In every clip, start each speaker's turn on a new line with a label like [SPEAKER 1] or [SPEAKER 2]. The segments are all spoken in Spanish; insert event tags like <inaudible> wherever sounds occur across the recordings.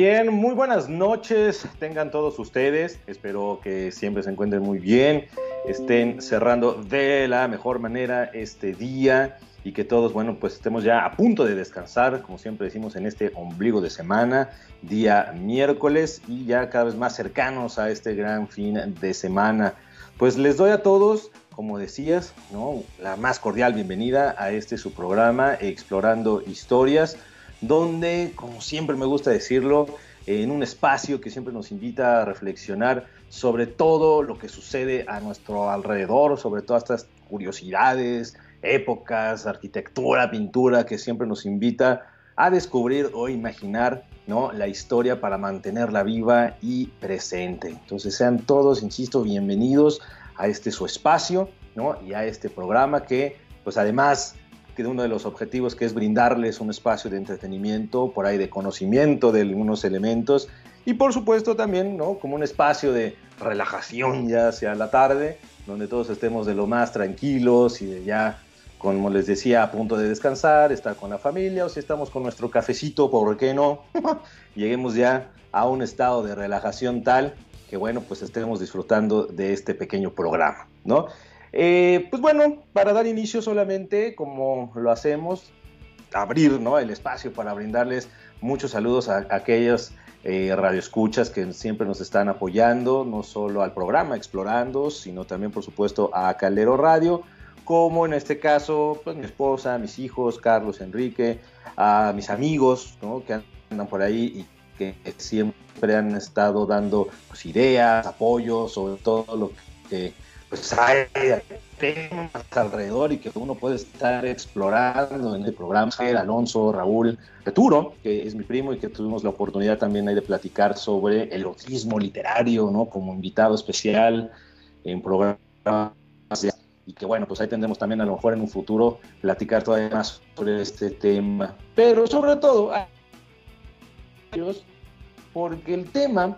[SPEAKER 1] Muy buenas noches, tengan todos ustedes. Espero que siempre se encuentren muy bien, estén cerrando de la mejor manera este día y que todos, bueno, pues estemos ya a punto de descansar, como siempre decimos en este ombligo de semana, día miércoles y ya cada vez más cercanos a este gran fin de semana. Pues les doy a todos, como decías, ¿no? la más cordial bienvenida a este su programa Explorando Historias donde, como siempre me gusta decirlo, en un espacio que siempre nos invita a reflexionar sobre todo lo que sucede a nuestro alrededor, sobre todas estas curiosidades, épocas, arquitectura, pintura, que siempre nos invita a descubrir o imaginar ¿no? la historia para mantenerla viva y presente. Entonces sean todos, insisto, bienvenidos a este su espacio ¿no? y a este programa que, pues además que uno de los objetivos que es brindarles un espacio de entretenimiento, por ahí de conocimiento de algunos elementos y por supuesto también ¿no? como un espacio de relajación ya hacia la tarde, donde todos estemos de lo más tranquilos y de ya, como les decía, a punto de descansar, estar con la familia o si estamos con nuestro cafecito, ¿por qué no? <laughs> Lleguemos ya a un estado de relajación tal que bueno, pues estemos disfrutando de este pequeño programa, ¿no? Eh, pues bueno, para dar inicio solamente, como lo hacemos, abrir ¿no? el espacio para brindarles muchos saludos a, aquellos eh, radioescuchas que siempre nos están apoyando, no solo al programa Explorando, sino también, por supuesto, a Caldero Radio, como en este caso, pues mi esposa, mis hijos, Carlos, Enrique, a mis amigos ¿no? que andan por ahí y que siempre han estado dando pues, ideas, apoyo sobre todo lo que pues hay temas alrededor y que uno puede estar explorando en el programa. Alonso, Raúl, Arturo, que es mi primo y que tuvimos la oportunidad también de platicar sobre el autismo literario, ¿no? Como invitado especial en programas y que bueno, pues ahí tendremos también a lo mejor en un futuro platicar todavía más sobre este tema. Pero sobre todo, porque el tema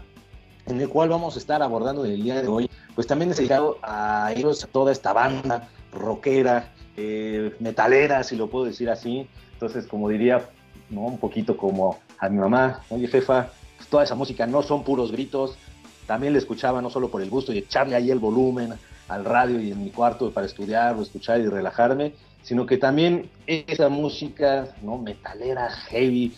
[SPEAKER 1] en el cual vamos a estar abordando el día de hoy pues también he dedicado a ellos, a toda esta banda rockera, eh, metalera, si lo puedo decir así. Entonces, como diría, ¿no? un poquito como a mi mamá, oye jefa, pues toda esa música no son puros gritos, también le escuchaba no solo por el gusto de echarle ahí el volumen al radio y en mi cuarto para estudiar o escuchar y relajarme, sino que también esa música ¿no? metalera, heavy,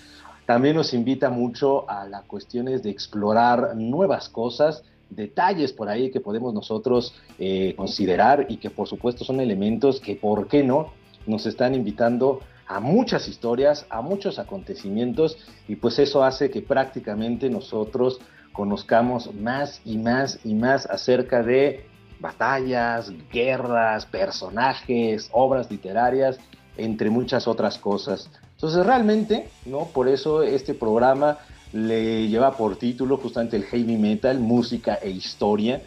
[SPEAKER 1] también nos invita mucho a las cuestiones de explorar nuevas cosas detalles por ahí que podemos nosotros eh, considerar y que por supuesto son elementos que, ¿por qué no?, nos están invitando a muchas historias, a muchos acontecimientos y pues eso hace que prácticamente nosotros conozcamos más y más y más acerca de batallas, guerras, personajes, obras literarias, entre muchas otras cosas. Entonces realmente, ¿no? Por eso este programa le lleva por título justamente el heavy metal, música e historia.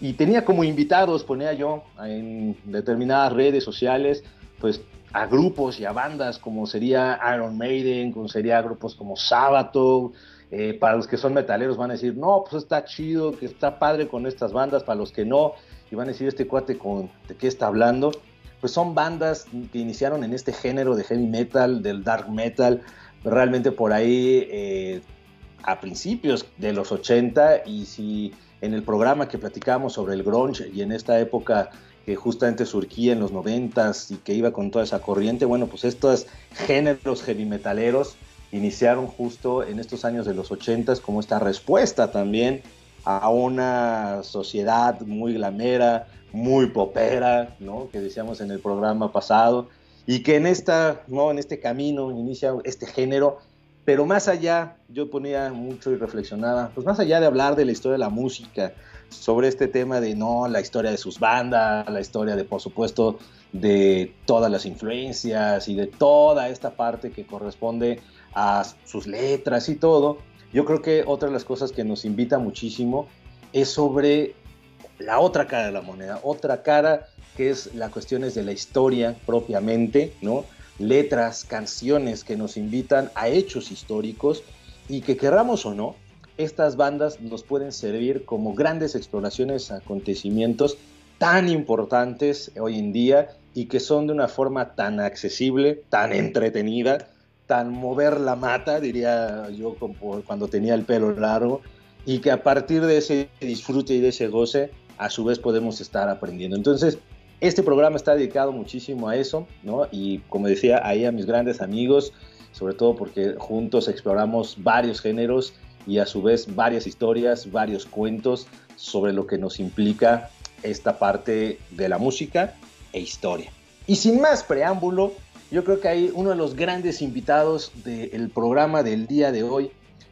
[SPEAKER 1] Y tenía como invitados, ponía yo en determinadas redes sociales, pues a grupos y a bandas como sería Iron Maiden, como sería grupos como Sabato. Eh, para los que son metaleros van a decir, no, pues está chido, que está padre con estas bandas, para los que no, y van a decir, este cuate con, de qué está hablando, pues son bandas que iniciaron en este género de heavy metal, del dark metal, realmente por ahí eh, a principios de los 80 y si en el programa que platicamos sobre el grunge y en esta época que justamente surgía en los 90 y que iba con toda esa corriente, bueno, pues estos géneros heavy metaleros iniciaron justo en estos años de los 80 como esta respuesta también a una sociedad muy glamera, muy popera, ¿no? que decíamos en el programa pasado, y que en, esta, ¿no? en este camino inicia este género pero más allá, yo ponía mucho y reflexionaba, pues más allá de hablar de la historia de la música, sobre este tema de no, la historia de sus bandas, la historia de, por supuesto, de todas las influencias y de toda esta parte que corresponde a sus letras y todo, yo creo que otra de las cosas que nos invita muchísimo es sobre la otra cara de la moneda, otra cara que es la cuestiones de la historia propiamente, ¿no? letras, canciones que nos invitan a hechos históricos y que querramos o no, estas bandas nos pueden servir como grandes exploraciones acontecimientos tan importantes hoy en día y que son de una forma tan accesible, tan entretenida, tan mover la mata, diría yo cuando tenía el pelo largo, y que a partir de ese disfrute y de ese goce, a su vez podemos estar aprendiendo. Entonces, este programa está dedicado muchísimo a eso, ¿no? Y como decía, ahí a mis grandes amigos, sobre todo porque juntos exploramos varios géneros y a su vez varias historias, varios cuentos sobre lo que nos implica esta parte de la música e historia. Y sin más preámbulo, yo creo que hay uno de los grandes invitados del programa del día de hoy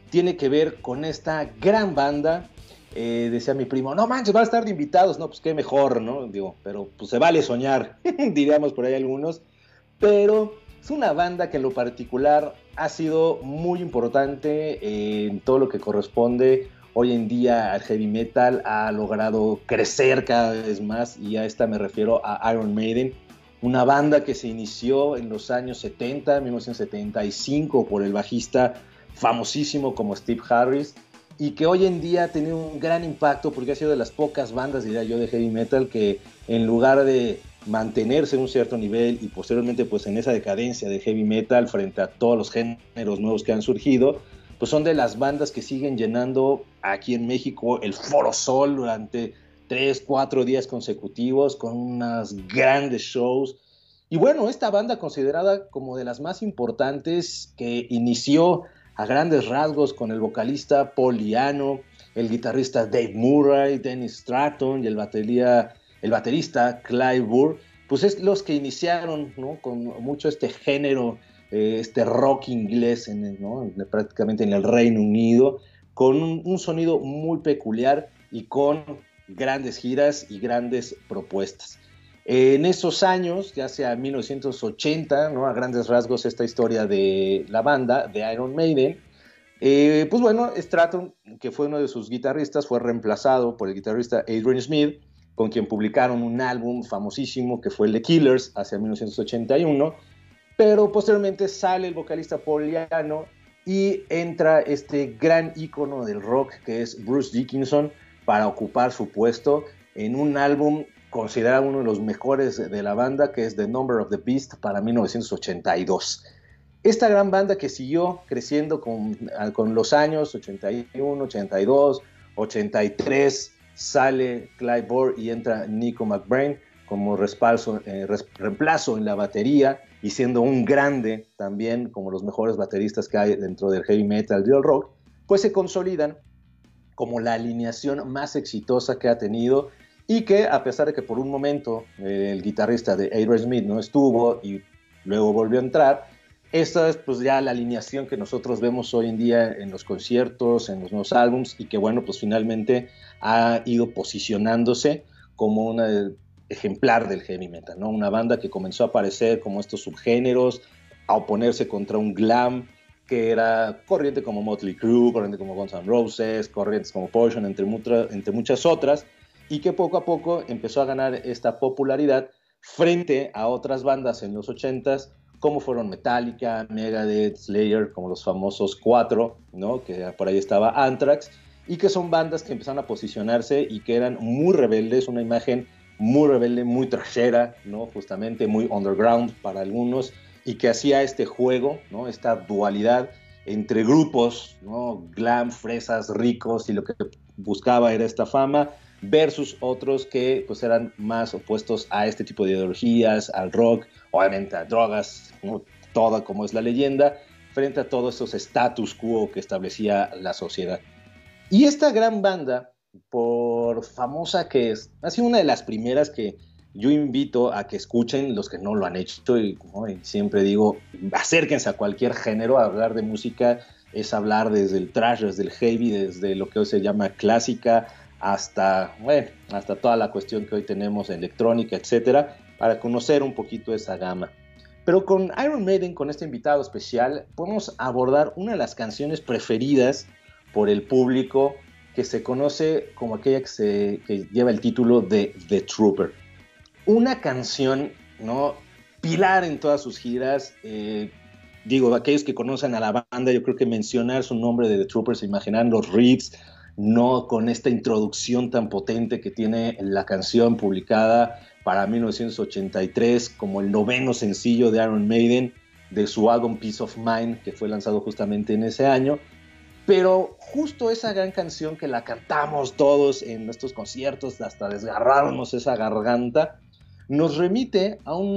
[SPEAKER 1] tiene que ver con esta gran banda eh, decía mi primo, no manches, va a estar de invitados, no, pues qué mejor, ¿no? Digo, pero pues se vale soñar, <laughs> diríamos por ahí algunos, pero es una banda que en lo particular ha sido muy importante en todo lo que corresponde hoy en día al heavy metal, ha logrado crecer cada vez más y a esta me refiero a Iron Maiden, una banda que se inició en los años 70, 1975 por el bajista famosísimo como Steve Harris, y que hoy en día ha tenido un gran impacto porque ha sido de las pocas bandas, diría yo, de heavy metal que en lugar de mantenerse en un cierto nivel y posteriormente pues en esa decadencia de heavy metal frente a todos los géneros nuevos que han surgido, pues son de las bandas que siguen llenando aquí en México el Foro Sol durante tres, cuatro días consecutivos con unas grandes shows. Y bueno, esta banda considerada como de las más importantes que inició a grandes rasgos con el vocalista Poliano, el guitarrista Dave Murray, Dennis Stratton y el, batería, el baterista Clive Burr, pues es los que iniciaron con mucho este género, eh, este rock inglés en, prácticamente en el Reino Unido, con un, sonido muy peculiar y con grandes giras y grandes propuestas. En esos años, ya sea 1980, ¿no? a grandes rasgos esta historia de la banda, de Iron Maiden, eh, pues bueno, Stratton, que fue uno de sus guitarristas, fue reemplazado por el guitarrista Adrian Smith, con quien publicaron un álbum famosísimo que fue The Killers hacia 1981, pero posteriormente sale el vocalista Paul Yano y entra este gran ícono del rock que es Bruce Dickinson para ocupar su puesto en un álbum considerado uno de los mejores de la banda, que es The Number of the Beast para 1982. Esta gran banda que siguió creciendo con, con los años 81, 82, 83, sale Clive Burr y entra Nico McBrain como eh, reemplazo en la batería y siendo un grande también como los mejores bateristas que hay dentro del heavy metal del rock, pues se consolidan como la alineación más exitosa que ha tenido y que a pesar de que por un momento eh, el guitarrista de Adrian Smith no estuvo y luego volvió a entrar, esta es pues ya la alineación que nosotros vemos hoy en día en los conciertos, en los nuevos álbums y que bueno pues finalmente ha ido posicionándose como una ejemplar del heavy metal, ¿no? Una banda que comenzó a aparecer como estos subgéneros, a oponerse contra un glam que era corriente como Motley Crue, corriente como Guns N' Roses, corrientes como Poison, entre, entre muchas otras, y que poco a poco empezó a ganar esta popularidad frente a otras bandas en los 80s, como fueron Metallica, Megadeth, Slayer, como los famosos cuatro, ¿no? que por ahí estaba Anthrax, y que son bandas que empezaron a posicionarse y que eran muy rebeldes, una imagen muy rebelde, muy trashera, ¿no? justamente muy underground para algunos, y que hacía este juego, ¿no? esta dualidad entre grupos, ¿no? glam, fresas, ricos, y lo que buscaba era esta fama, versus otros que pues eran más opuestos a este tipo de ideologías, al rock, obviamente a drogas, toda como es la leyenda, frente a todos esos status quo que establecía la sociedad. Y esta gran banda, por famosa que es, ha sido una de las primeras que yo invito a que escuchen los que no lo han hecho y, siempre digo, acérquense a cualquier género, a hablar de música es hablar desde el trash, desde el heavy, desde lo que hoy se llama clásica, hasta, bueno, hasta toda la cuestión que hoy tenemos electrónica, etcétera, para conocer un poquito esa gama. Pero con Iron Maiden, con este invitado especial, podemos abordar una de las canciones preferidas por el público que se conoce como aquella que, se, lleva el título de The Trooper. Una canción, ¿no? Pilar en todas sus giras. Eh, digo, aquellos que conocen a la banda, yo creo que mencionar su nombre de The Trooper se imaginan los riffs, no con esta introducción tan potente que tiene la canción publicada para 1983 como el noveno sencillo de Iron Maiden, de su álbum Peace of Mind, que fue lanzado justamente en ese año. Pero justo esa gran canción que la cantamos todos en nuestros conciertos, hasta desgarrarnos esa garganta, nos remite a un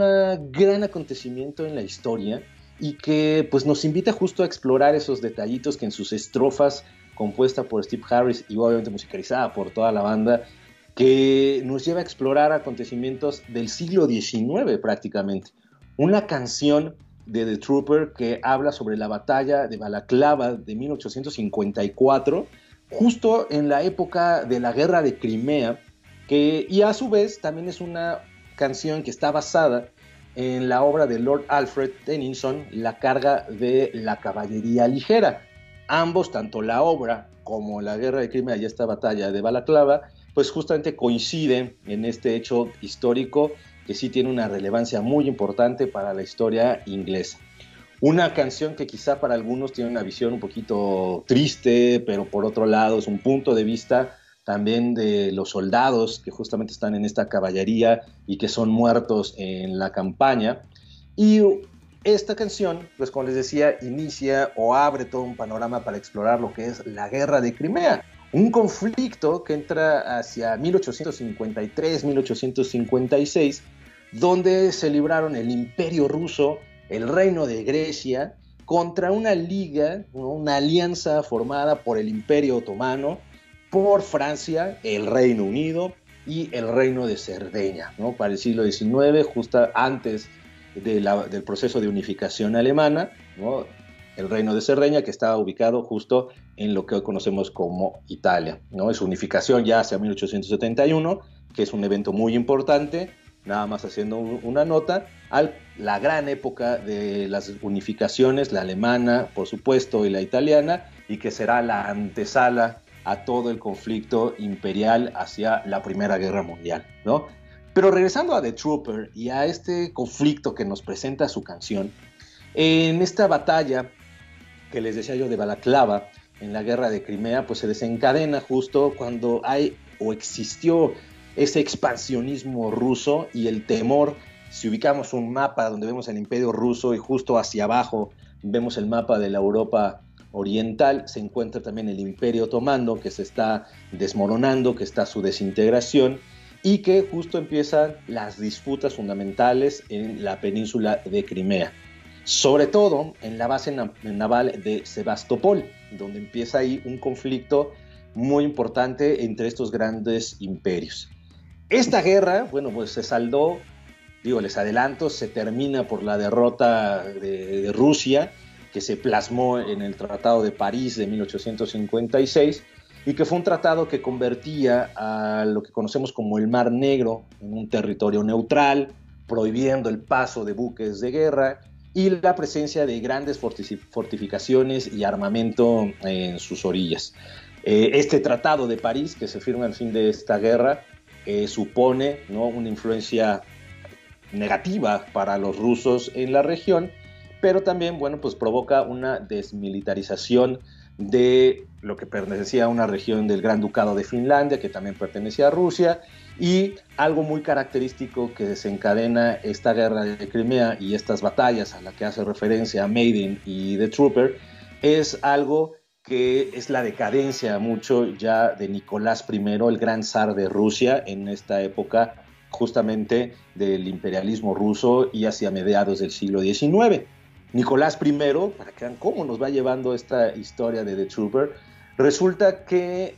[SPEAKER 1] gran acontecimiento en la historia y que pues nos invita justo a explorar esos detallitos que en sus estrofas compuesta por Steve Harris y obviamente musicalizada por toda la banda que nos lleva a explorar acontecimientos del siglo XIX prácticamente. Una canción de The Trooper que habla sobre la batalla de Balaclava de 1854, justo en la época de la guerra de Crimea, que, y a su vez también es una canción que está basada en la obra de Lord Alfred Tennyson, La carga de la caballería ligera. Ambos, tanto la obra como la guerra de Crimea y esta batalla de Balaclava, pues justamente coinciden en este hecho histórico que sí tiene una relevancia muy importante para la historia inglesa. Una canción que quizá para algunos tiene una visión un poquito triste, pero por otro lado es un punto de vista también de los soldados que justamente están en esta caballería y que son muertos en la campaña. Y esta canción, pues como les decía, inicia o abre todo un panorama para explorar lo que es la guerra de Crimea. Un conflicto que entra hacia 1853-1856, donde se libraron el imperio ruso, el reino de Grecia, contra una liga, una alianza formada por el imperio otomano, por Francia, el Reino Unido y el Reino de Cerdeña, ¿no? Para el siglo XIX, justo antes del proceso de unificación alemana, ¿no? el Reino de Cerdeña, que estaba ubicado justo en lo que hoy conocemos como Italia. ¿no? Es unificación ya hacia 1871, que es un evento muy importante, nada más haciendo una nota, a la gran época de las unificaciones, la alemana, por supuesto, y la italiana, y que será la antesala a todo el conflicto imperial hacia la Primera Guerra Mundial, ¿no? Pero regresando a The Trooper y a este conflicto que nos presenta su canción, en esta batalla que les decía yo de Balaclava, en la guerra de Crimea, pues se desencadena justo cuando hay o existió ese expansionismo ruso y el temor. Si ubicamos un mapa donde vemos el imperio ruso y justo hacia abajo vemos el mapa de la Europa oriental se encuentra también el Imperio Otomano que se está desmoronando, que está su desintegración y que justo empiezan las disputas fundamentales en la península de Crimea. Sobre todo en la base naval de Sebastopol, donde empieza ahí un conflicto muy importante entre estos grandes imperios. Esta guerra, bueno, pues se saldó, digo, les adelanto, se termina por la derrota de, de Rusia que se plasmó en el Tratado de París de 1856 y que fue un tratado que convertía a lo que conocemos como el Mar Negro en un territorio neutral, prohibiendo el paso de buques de guerra y la presencia de grandes fortificaciones y armamento en sus orillas. Eh, este Tratado de París, que se firma al fin de esta guerra, eh, supone ¿no? una influencia negativa para los rusos en la región pero también, bueno, pues provoca una desmilitarización de lo que pertenecía a una región del Gran Ducado de Finlandia, que también pertenecía a Rusia, y algo muy característico que desencadena esta guerra de Crimea y estas batallas a la que hace referencia Maiden y The Trooper, es algo que es la decadencia mucho ya de Nicolás I, el gran zar de Rusia en esta época justamente del imperialismo ruso y hacia mediados del siglo XIX. Nicolás I, para que vean cómo nos va llevando esta historia de The Trooper, resulta que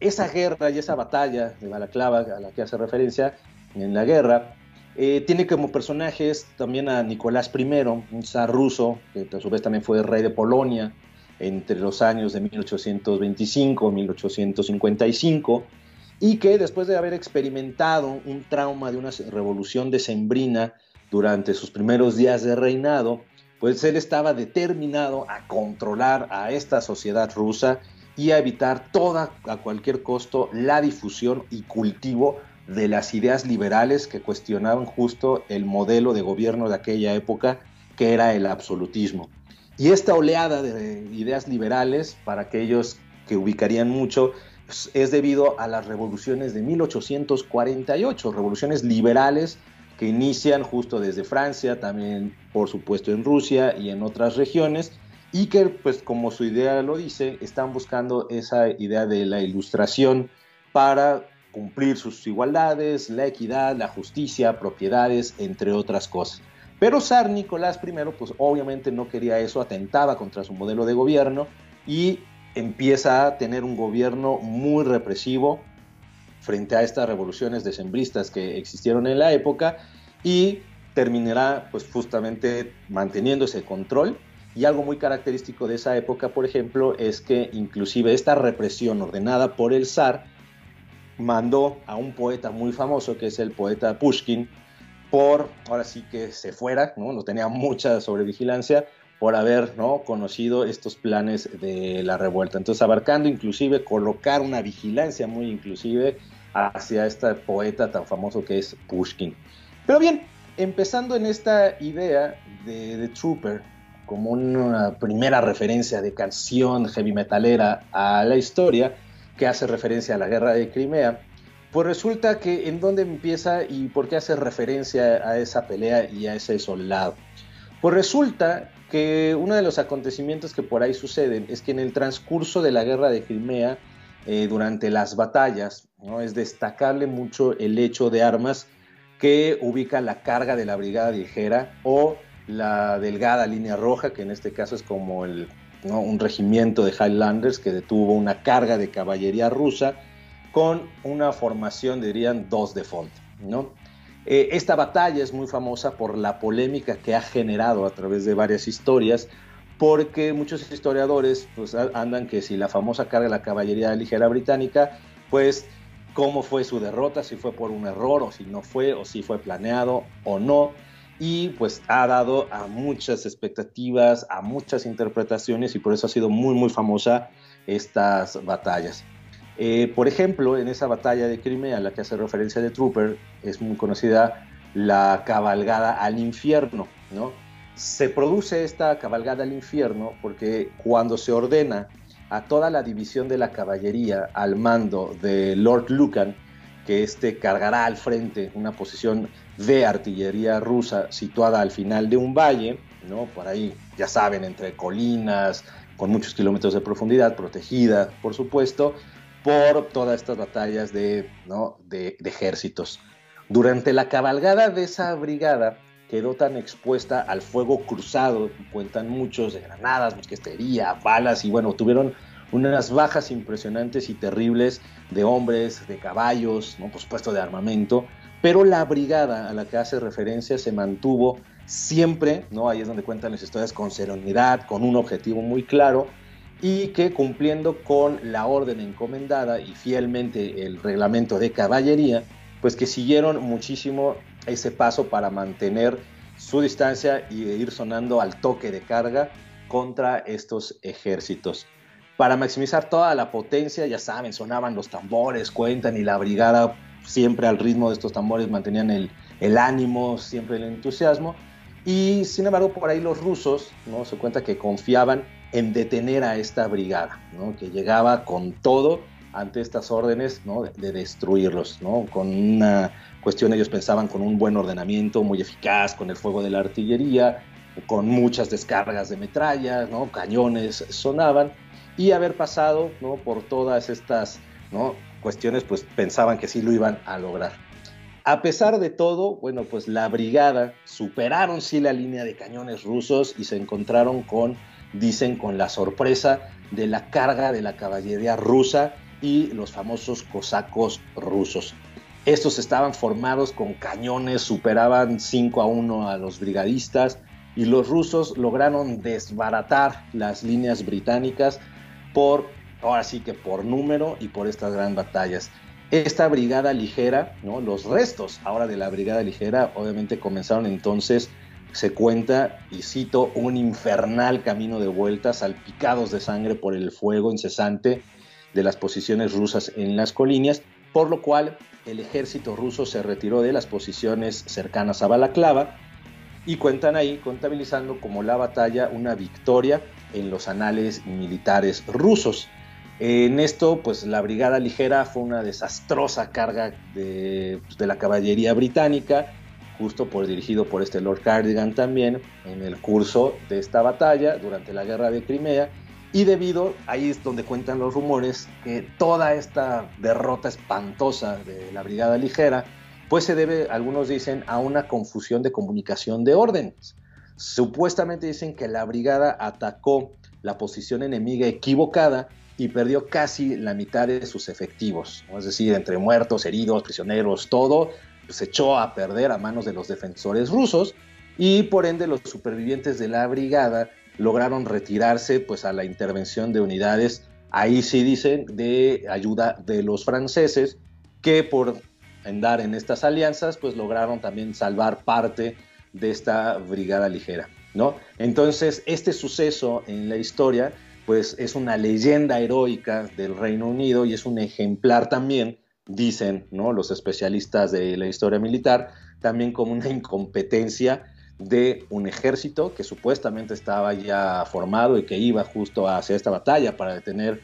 [SPEAKER 1] esa guerra y esa batalla de Balaclava a la que hace referencia en la guerra, eh, tiene como personajes también a Nicolás I, un zar ruso, que a su vez también fue rey de Polonia entre los años de 1825 y 1855, y que después de haber experimentado un trauma de una revolución decembrina durante sus primeros días de reinado, pues él estaba determinado a controlar a esta sociedad rusa y a evitar toda, a cualquier costo, la difusión y cultivo de las ideas liberales que cuestionaban justo el modelo de gobierno de aquella época, que era el absolutismo. Y esta oleada de ideas liberales, para aquellos que ubicarían mucho, es debido a las revoluciones de 1848, revoluciones liberales que inician justo desde Francia, también por supuesto en Rusia y en otras regiones, y que pues como su idea lo dice, están buscando esa idea de la ilustración para cumplir sus igualdades, la equidad, la justicia, propiedades, entre otras cosas. Pero zar Nicolás I, pues obviamente no quería eso, atentaba contra su modelo de gobierno y empieza a tener un gobierno muy represivo frente a estas revoluciones decembristas que existieron en la época y terminará pues justamente manteniendo ese control y algo muy característico de esa época, por ejemplo, es que inclusive esta represión ordenada por el zar mandó a un poeta muy famoso, que es el poeta Pushkin, por, ahora sí que se fuera, ¿no? no tenía mucha sobrevigilancia, por haber ¿no? conocido estos planes de la revuelta. Entonces, abarcando inclusive colocar una vigilancia muy inclusive hacia este poeta tan famoso que es Pushkin. Pero bien, empezando en esta idea de The Trooper como una primera referencia de canción heavy metalera a la historia, que hace referencia a la guerra de Crimea, pues resulta que en dónde empieza y por qué hace referencia a esa pelea y a ese soldado. Pues resulta que uno de los acontecimientos que por ahí suceden es que en el transcurso de la guerra de Crimea, eh, durante las batallas, ¿no? es destacable mucho el hecho de armas que ubica la carga de la brigada ligera o la delgada línea roja, que en este caso es como el un regimiento de Highlanders que detuvo una carga de caballería rusa con una formación, dirían, dos de fondo. ¿no? Eh, esta batalla es muy famosa por la polémica que ha generado a través de varias historias, porque muchos historiadores pues, andan que si la famosa carga de la caballería ligera británica, pues cómo fue su derrota, si fue por un error o si no fue, o si fue planeado o no y pues ha dado a muchas expectativas, a muchas interpretaciones y por eso ha sido muy muy famosa estas batallas. Eh, por ejemplo, en esa batalla de Crimea a la que hace referencia de Trooper es muy conocida la cabalgada al infierno, ¿no? Se produce esta cabalgada al infierno porque cuando se ordena a toda la división de la caballería al mando de Lord Lucan, que este cargará al frente una posición de artillería rusa situada al final de un valle, ¿no? Por ahí, ya saben, entre colinas, con muchos kilómetros de profundidad, protegida, por supuesto, por todas estas batallas de, ¿no? de ejércitos. Durante la cabalgada de esa brigada quedó tan expuesta al fuego cruzado, cuentan muchos, de granadas, mosquetería, balas, y bueno, tuvieron unas bajas impresionantes y terribles de hombres, de caballos, ¿no? por supuesto de armamento, pero la brigada a la que hace referencia se mantuvo siempre, ¿no? ahí es donde cuentan las historias, con serenidad, con un objetivo muy claro, y que cumpliendo con la orden encomendada y fielmente el reglamento de caballería, pues que siguieron muchísimo ese paso para mantener su distancia y ir sonando al toque de carga contra estos ejércitos para maximizar toda la potencia, ya saben, sonaban los tambores, cuentan, y la brigada siempre al ritmo de estos tambores mantenían el, el ánimo, siempre el entusiasmo. Y sin embargo, por ahí los rusos ¿no? se cuenta que confiaban en detener a esta brigada, ¿no? que llegaba con todo ante estas órdenes ¿no? de, de, destruirlos, ¿no? con una cuestión ellos pensaban con un buen ordenamiento muy eficaz, con el fuego de la artillería, con muchas descargas de metrallas, ¿no? cañones sonaban, y haber pasado ¿no? por todas estas ¿no? cuestiones, pues pensaban que sí lo iban a lograr. A pesar de todo, bueno, pues la brigada superaron sí la línea de cañones rusos y se encontraron con, dicen, con la sorpresa de la carga de la caballería rusa y los famosos cosacos rusos. Estos estaban formados con cañones, superaban 5 a 1 a los brigadistas y los rusos lograron desbaratar las líneas británicas por, ahora sí que por número y por estas grandes batallas. Esta brigada ligera, ¿no? los restos ahora de la brigada ligera, obviamente comenzaron entonces, se cuenta, y cito, un infernal camino de vuelta, salpicados de sangre por el fuego incesante de las posiciones rusas en las colinas, por lo cual el ejército ruso se retiró de las posiciones cercanas a Balaclava y cuentan ahí, contabilizando como la batalla una victoria en los anales militares rusos. En esto, pues la brigada ligera fue una desastrosa carga de, pues, de la caballería británica justo por dirigido por este Lord Cardigan también en el curso de esta batalla durante la guerra de Crimea y debido, ahí es donde cuentan los rumores, que toda esta derrota espantosa de la Brigada Ligera, pues se debe, algunos dicen, a una confusión de comunicación de órdenes. Supuestamente dicen que la brigada atacó la posición enemiga equivocada y perdió casi la mitad de sus efectivos, es decir, entre muertos, heridos, prisioneros, todo, se echó a perder a manos de los defensores rusos y por ende los supervivientes de la brigada lograron retirarse pues a la intervención de unidades, ahí sí dicen, de ayuda de los franceses, que por andar en estas alianzas pues lograron también salvar parte de esta brigada ligera, ¿no? Entonces, este suceso en la historia pues es una leyenda heroica del Reino Unido y es un ejemplar también, dicen, ¿no? Los especialistas de la historia militar, también como una incompetencia de un ejército que supuestamente estaba ya formado y que iba justo hacia esta batalla para detener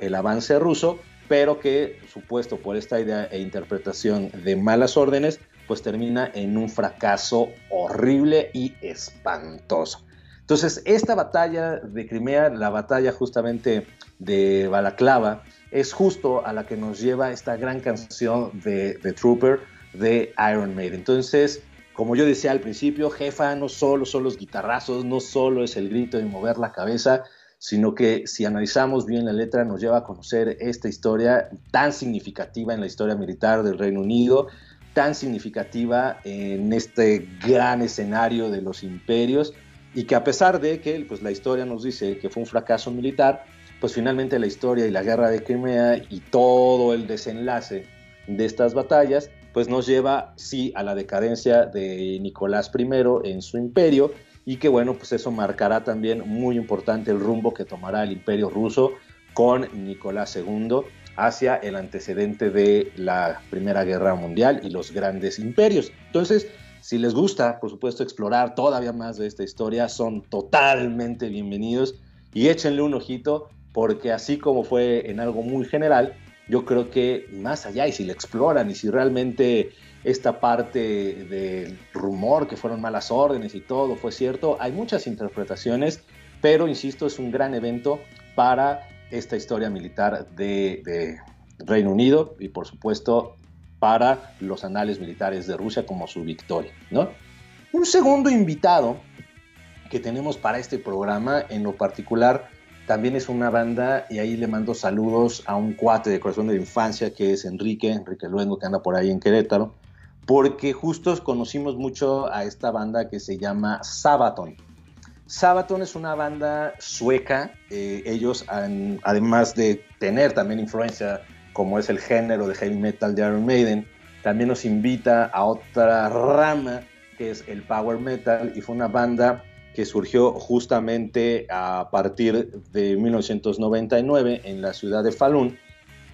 [SPEAKER 1] el avance ruso, pero que supuesto por esta idea e interpretación de malas órdenes, pues termina en un fracaso horrible y espantoso. Entonces, esta batalla de Crimea, la batalla justamente de Balaclava, es justo a la que nos lleva esta gran canción de, The Trooper de Iron Maiden. Entonces, como yo decía al principio, jefa, no solo son los guitarrazos, no solo es el grito de mover la cabeza, sino que si analizamos bien la letra nos lleva a conocer esta historia tan significativa en la historia militar del Reino Unido, tan significativa en este gran escenario de los imperios y que a pesar de que pues, la historia nos dice que fue un fracaso militar, pues finalmente la historia y la guerra de Crimea y todo el desenlace de estas batallas pues nos lleva sí a la decadencia de Nicolás I en su imperio y que bueno, pues eso marcará también muy importante el rumbo que tomará el imperio ruso con Nicolás II hacia el antecedente de la Primera Guerra Mundial y los grandes imperios. Entonces, si les gusta, por supuesto, explorar todavía más de esta historia, son totalmente bienvenidos y échenle un ojito porque así como fue en algo muy general, yo creo que más allá, y si lo exploran, y si realmente esta parte del rumor que fueron malas órdenes y todo fue cierto, hay muchas interpretaciones, pero insisto, es un gran evento para esta historia militar de, Reino Unido y por supuesto para los anales militares de Rusia como su victoria. ¿no? Un segundo invitado que tenemos para este programa, en lo particular, también es una banda y ahí le mando saludos a un cuate de corazón de infancia que es Enrique, Enrique Luengo, que anda por ahí en Querétaro, porque justo conocimos mucho a esta banda que se llama Sabaton. Sabaton es una banda sueca, eh, ellos además de tener también influencia como es el género de heavy metal de Iron Maiden, también nos invita a otra rama que es el power metal y fue una banda que surgió justamente a partir de 1999 en la ciudad de Falun,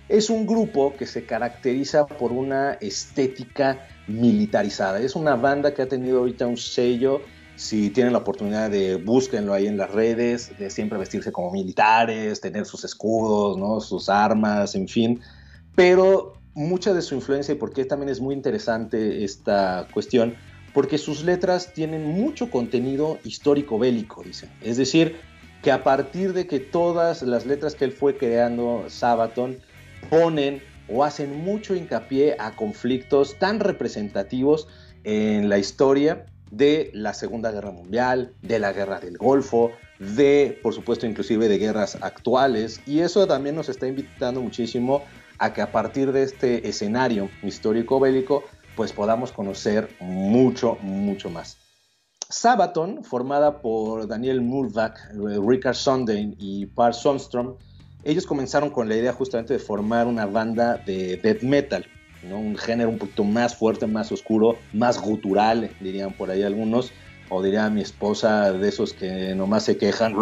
[SPEAKER 1] es un grupo que se caracteriza por una estética militarizada. Es una banda que ha tenido ahorita un sello, si tienen la oportunidad de búsquenlo ahí en las redes, de siempre vestirse como militares, tener sus escudos, ¿no? sus armas, en fin. Pero mucha de su influencia, y porque también es muy interesante esta cuestión, porque sus letras tienen mucho contenido histórico bélico, dicen. Es decir, que a partir de que todas las letras que él fue creando, Sabaton, ponen o hacen mucho hincapié a conflictos tan representativos en la historia de la Segunda Guerra Mundial, de la Guerra del Golfo, de, por supuesto, inclusive de guerras actuales. Y eso también nos está invitando muchísimo a que a partir de este escenario histórico bélico pues podamos conocer mucho, mucho más. Sabaton, formada por Daniel Mulvac, Richard Sondheim y Par Sundstrom, ellos comenzaron con la idea justamente de formar una banda de death metal, ¿no? un género un poquito más fuerte, más oscuro, más gutural, dirían por ahí algunos, o diría mi esposa de esos que nomás se quejan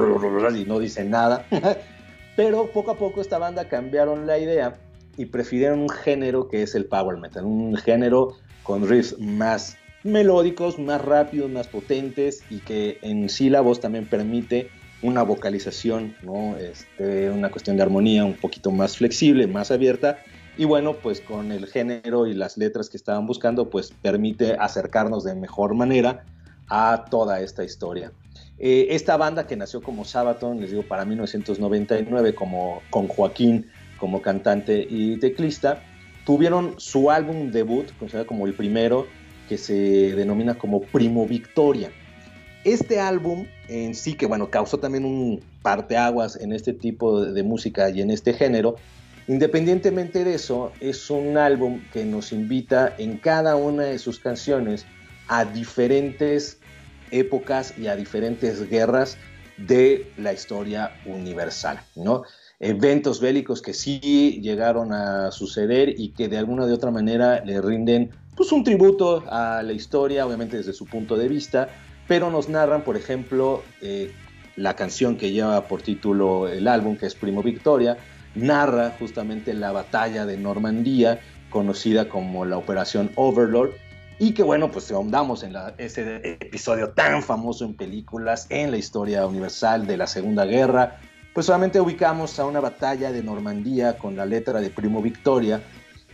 [SPEAKER 1] y no dicen nada. <laughs> Pero poco a poco esta banda cambiaron la idea y prefirieron un género que es el power metal, un género con riffs más melódicos, más rápidos, más potentes y que en sí la voz también permite una vocalización, ¿no? Este, una cuestión de armonía un poquito más flexible, más abierta y bueno, pues con el género y las letras que estaban buscando, pues permite acercarnos de mejor manera a toda esta historia. Eh, esta banda que nació como Sabaton, les digo, para 1999, como, con Joaquín como cantante y teclista, tuvieron su álbum debut, considerado como el primero, que se denomina como Primo Victoria. Este álbum en sí, que bueno, causó también un parteaguas en este tipo de música y en este género, independientemente de eso, es un álbum que nos invita en cada una de sus canciones a diferentes épocas y a diferentes guerras de la historia universal, ¿no? Eventos bélicos que sí llegaron a suceder y que de alguna de otra manera le rinden pues un tributo a la historia, obviamente desde su punto de vista, pero nos narran, por ejemplo, eh, la canción que lleva por título el álbum, que es Primo Victoria, narra justamente la batalla de Normandía, conocida como la Operación Overlord, y que bueno, pues ahondamos en ese episodio tan famoso en películas, en la historia universal de la Segunda Guerra, pues solamente ubicamos a una batalla de Normandía con la letra de Primo Victoria,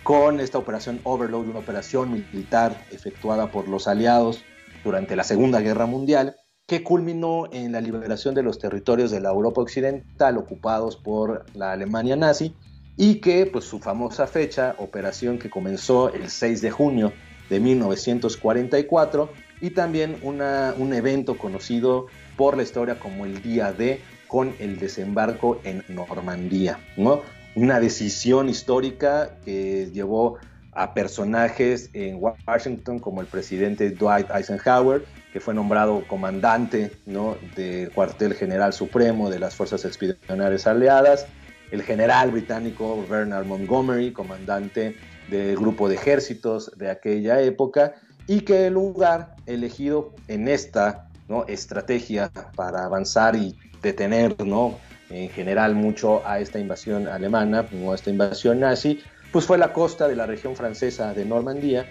[SPEAKER 1] con esta operación Overload, una operación militar efectuada por los aliados durante la Segunda Guerra Mundial, que culminó en la liberación de los territorios de la Europa Occidental ocupados por la Alemania nazi y que pues su famosa fecha, operación que comenzó el 6 de junio de 1944 y también un evento conocido por la historia como el Día D con el desembarco en Normandía, ¿no? Una decisión histórica que llevó a personajes en Washington como el presidente Dwight Eisenhower, que fue nombrado comandante ¿no? del cuartel general supremo de las fuerzas expedicionarias aliadas, el general británico Bernard Montgomery, comandante del grupo de ejércitos de aquella época, y que el lugar elegido en esta ¿no? estrategia para avanzar y detener ¿no? en general mucho a esta invasión alemana, o a esta invasión nazi, pues fue la costa de la región francesa de Normandía,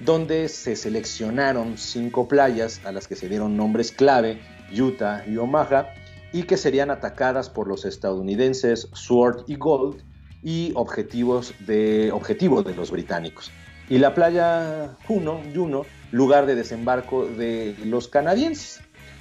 [SPEAKER 1] donde se seleccionaron cinco playas a las que se dieron nombres clave, Utah y Omaha, y que serían atacadas por los estadounidenses Sword y Gold y objetivos de, objetivo de los británicos. Y la playa Juno, Juno, lugar de desembarco de los canadienses.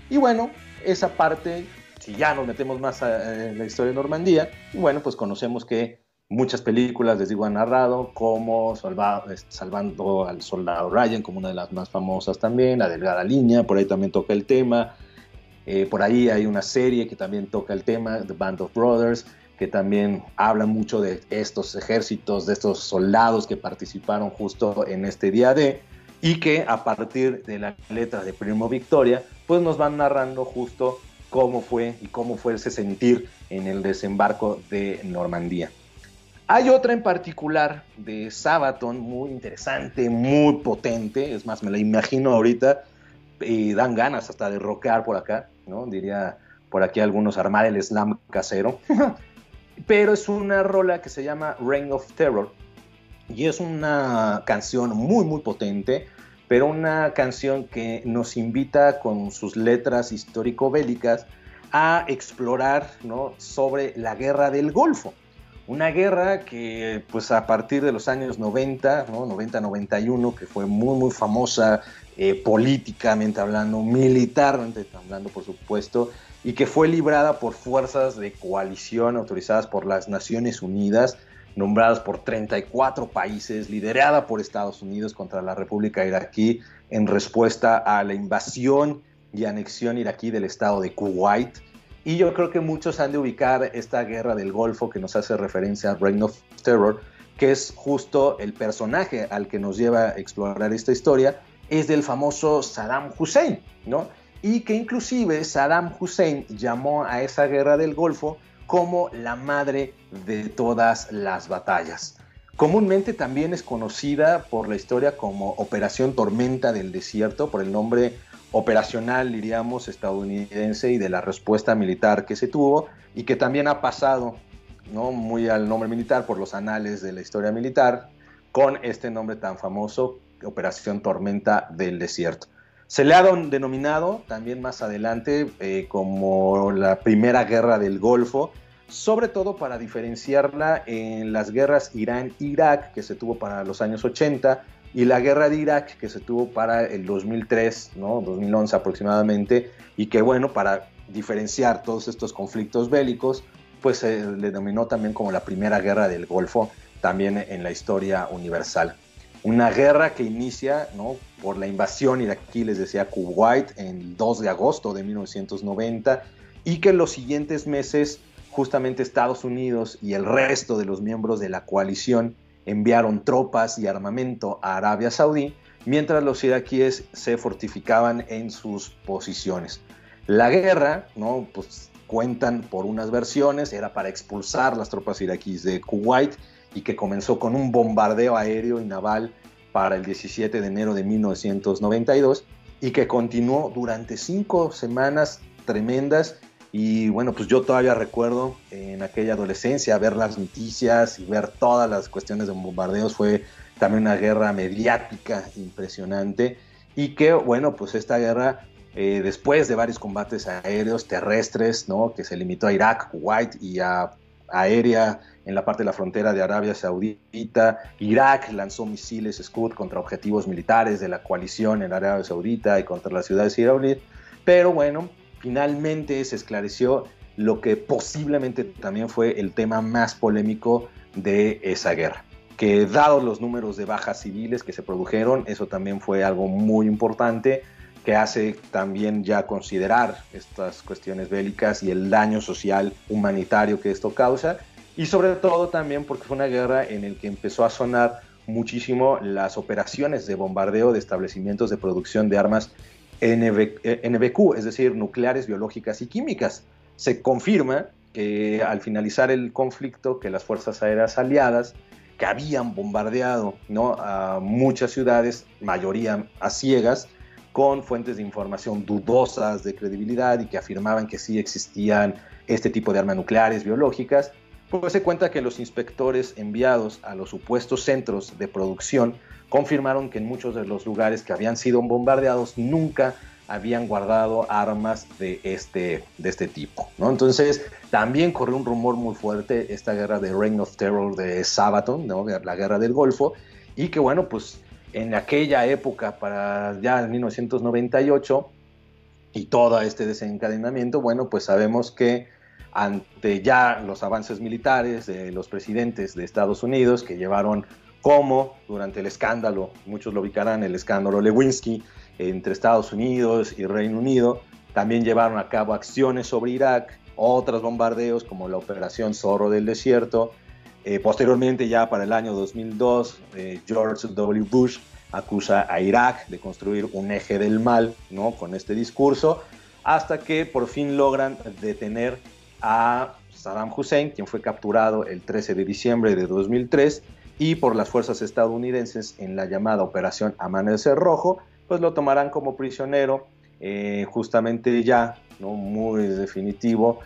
[SPEAKER 1] Y bueno, esa parte, si ya nos metemos más en la historia de Normandía, bueno, pues conocemos que muchas películas, les digo, han narrado, como Salvando al Soldado Ryan, como una de las más famosas también, La Delgada Línea, por ahí también toca el tema. Eh, por ahí hay una serie que también toca el tema, The Band of Brothers, que también habla mucho de estos ejércitos, de estos soldados que participaron justo en este día D y que a partir de la letra de Primo Victoria, pues nos van narrando justo cómo fue y cómo fue ese sentir en el desembarco de Normandía. Hay otra en particular de Sabaton, muy interesante, muy potente, es más, me la imagino ahorita, y dan ganas hasta de rockear por acá, ¿no? Diría por aquí algunos armar el slam casero. <laughs> Pero es una rola que se llama Reign of Terror y es una canción muy, muy potente, pero una canción que nos invita con sus letras histórico-bélicas a explorar ¿no? sobre la guerra del Golfo. Una guerra que pues a partir de los años 90, ¿no? 90-91, que fue muy muy famosa eh, políticamente hablando, militarmente hablando por supuesto, y que fue librada por fuerzas de coalición autorizadas por las Naciones Unidas, nombradas por 34 países, liderada por Estados Unidos contra la República iraquí en respuesta a la invasión y anexión iraquí del estado de Kuwait y yo creo que muchos han de ubicar esta guerra del Golfo que nos hace referencia a Reign of Terror, que es justo el personaje al que nos lleva a explorar esta historia, es del famoso Saddam Hussein, ¿no? Y que inclusive Saddam Hussein llamó a esa guerra del Golfo como la madre de todas las batallas. Comúnmente también es conocida por la historia como Operación Tormenta del Desierto, por el nombre operacional, diríamos, estadounidense y de la respuesta militar que se tuvo y que también ha pasado ¿no? muy al nombre militar por los anales de la historia militar con este nombre tan famoso, Operación Tormenta del Desierto. Se le ha denominado también más adelante eh, como la primera guerra del Golfo, sobre todo para diferenciarla en las guerras Irán-Irak que se tuvo para los años 80 y la guerra de Irak que se tuvo para el 2003, ¿no? 2011 aproximadamente, y que bueno, para diferenciar todos estos conflictos bélicos, pues se le denominó también como la primera guerra del Golfo, también en la historia universal. Una guerra que inicia por la invasión iraquí, les decía, Kuwait en el 2 de agosto de 1990 y que en los siguientes meses justamente Estados Unidos y el resto de los miembros de la coalición enviaron tropas y armamento a Arabia Saudí mientras los iraquíes se fortificaban en sus posiciones. La guerra, ¿no? Pues cuentan por unas versiones, era para expulsar las tropas iraquíes de Kuwait y que comenzó con un bombardeo aéreo y naval para el 17 de enero de 1992 y que continuó durante cinco semanas tremendas y bueno, pues yo todavía recuerdo en aquella adolescencia ver las noticias y ver todas las cuestiones de bombardeos. Fue también una guerra mediática impresionante. Y que bueno, pues esta guerra, eh, después de varios combates aéreos, terrestres, ¿no? que se limitó a Irak, Kuwait y a aérea en la parte de la frontera de Arabia Saudita. Irak lanzó misiles Scud contra objetivos militares de la coalición en Arabia Saudita y contra las ciudades israelíes. Pero bueno, finalmente se esclareció lo que posiblemente también fue el tema más polémico de esa guerra. Que dados los números de bajas civiles que se produjeron, eso también fue algo muy importante que hace también ya considerar estas cuestiones bélicas y el daño social humanitario que esto causa y sobre todo también porque fue una guerra en la que empezó a sonar muchísimo las operaciones de bombardeo de establecimientos de producción de armas NBQ, es decir, nucleares, biológicas y químicas. Se confirma que al finalizar el conflicto, que las fuerzas aéreas aliadas que habían bombardeado ¿no? a muchas ciudades, mayoría a ciegas, con fuentes de información dudosas de credibilidad y que afirmaban que sí existían este tipo de armas nucleares biológicas, pues se cuenta que los inspectores enviados a los supuestos centros de producción confirmaron que en muchos de los lugares que habían sido bombardeados nunca habían guardado armas de este, de este tipo. ¿no? Entonces, también corrió un rumor muy fuerte esta guerra de Reign of Terror de Sabaton, ¿no? la guerra del Golfo, y que bueno, pues en aquella época, para ya en 1998, y todo este desencadenamiento, bueno, pues sabemos que ante ya los avances militares de los presidentes de Estados Unidos que llevaron como durante el escándalo, muchos lo ubicarán, el escándalo Lewinsky entre Estados Unidos y Reino Unido, también llevaron a cabo acciones sobre Irak, otros bombardeos como la Operación Zorro del Desierto. Eh, posteriormente, ya para el año 2002, eh, George W. Bush acusa a Irak de construir un eje del mal, ¿no? Con este discurso, hasta que por fin logran detener a Saddam Hussein, quien fue capturado el 13 de diciembre de 2003 y por las fuerzas estadounidenses en la llamada Operación Amanecer Rojo, pues lo tomarán como prisionero, eh, justamente ya, ¿no? muy definitivo,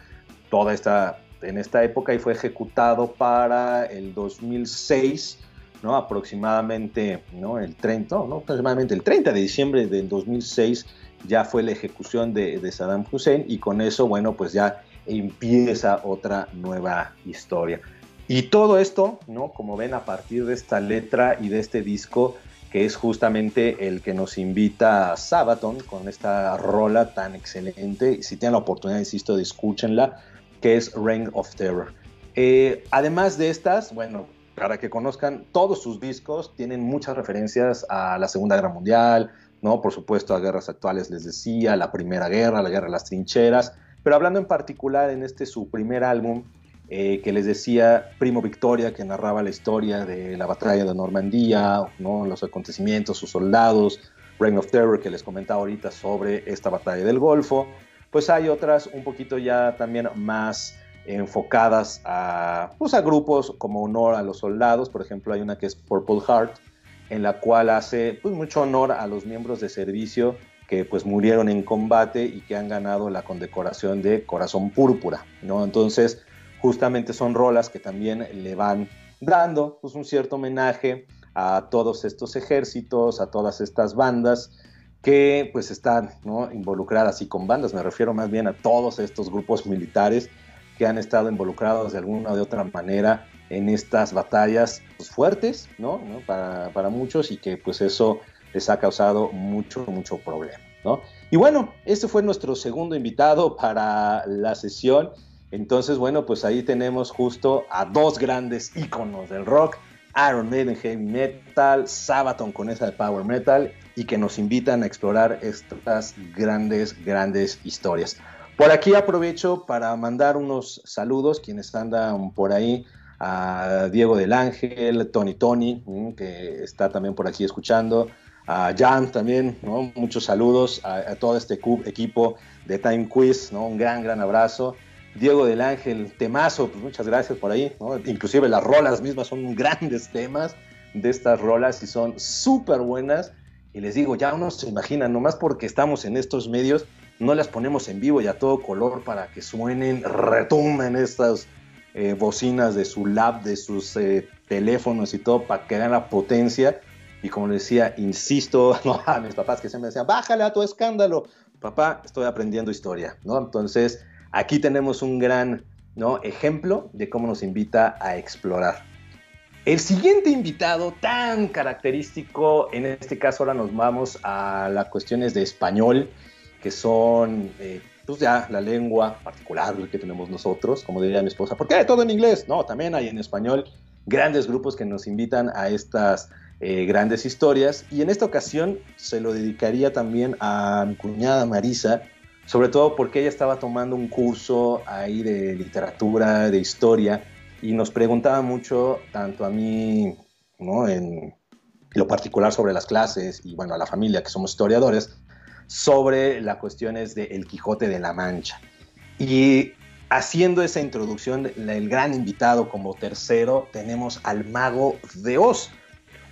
[SPEAKER 1] toda esta, en esta época y fue ejecutado para el 2006, ¿no? aproximadamente ¿no? El, 30, no, aproximadamente el 30 de diciembre del 2006 ya fue la ejecución de, de Saddam Hussein y con eso, bueno, pues ya empieza otra nueva historia. Y todo esto, ¿no? Como ven, a partir de esta letra y de este disco, que es justamente el que nos invita a Sabaton con esta rola tan excelente. Si tienen la oportunidad, insisto, de escúchenla, que es Reign of Terror. Eh, además de estas, bueno, para que conozcan, todos sus discos tienen muchas referencias a la Segunda Guerra Mundial, ¿no? Por supuesto, a guerras actuales, les decía, la Primera Guerra, la Guerra de las Trincheras, pero hablando en particular en este su primer álbum, eh, que les decía Primo Victoria, que narraba la historia de la batalla de Normandía, ¿no? los acontecimientos, sus soldados, Reign of Terror, que les comentaba ahorita sobre esta batalla del Golfo. Pues hay otras un poquito ya también más enfocadas a, pues a grupos como honor a los soldados. Por ejemplo, hay una que es Purple Heart, en la cual hace pues, mucho honor a los miembros de servicio que pues murieron en combate y que han ganado la condecoración de Corazón Púrpura, ¿no? Entonces, justamente son rolas que también le van dando pues, un cierto homenaje a todos estos ejércitos, a todas estas bandas que pues están ¿no? involucradas y con bandas, me refiero más bien a todos estos grupos militares que han estado involucrados de alguna o de otra manera en estas batallas pues, fuertes, ¿no? Para, para, muchos y que pues eso les ha causado mucho, mucho problema, ¿no? Y bueno, este fue nuestro segundo invitado para la sesión. Entonces, bueno, pues ahí tenemos justo a dos grandes íconos del rock, Iron Maiden Heavy Metal, Sabaton con esa de Power Metal y que nos invitan a explorar estas grandes, grandes historias. Por aquí aprovecho para mandar unos saludos, quienes andan por ahí, a Diego del Ángel, Tony Tony, mm, que está también por aquí escuchando, a Jan también, muchos saludos a, todo este equipo de Time Quiz, ¿no? un gran, gran abrazo. Diego del Ángel, temazo, pues muchas gracias por ahí, inclusive las rolas mismas son grandes temas de estas rolas y son súper buenas. Y les digo, ya uno se imagina, nomás porque estamos en estos medios, no las ponemos en vivo y a todo color para que suenen, retumben estas eh, bocinas de su lab, de sus eh, teléfonos y todo para que den la potencia. Y como les decía, insisto <laughs> a mis papás que siempre decían, bájale a tu escándalo. Papá, estoy aprendiendo historia, ¿no? Entonces, aquí tenemos un gran ¿no? ejemplo de cómo nos invita a explorar. El siguiente invitado tan característico, en este caso ahora nos vamos a las cuestiones de español, que son eh, pues ya la lengua particular que tenemos nosotros, como diría mi esposa, ¿por qué todo en inglés? No, también hay en español grandes grupos que nos invitan a estas eh, grandes historias y en esta ocasión se lo dedicaría también a mi cuñada Marisa, sobre todo porque ella estaba tomando un curso ahí de literatura, de historia y nos preguntaba mucho, tanto a mí, ¿no? En lo particular sobre las clases y bueno, a la familia que somos historiadores, sobre las cuestiones del El Quijote de la Mancha. Y haciendo esa introducción, el gran invitado como tercero, tenemos al Mago de Oz,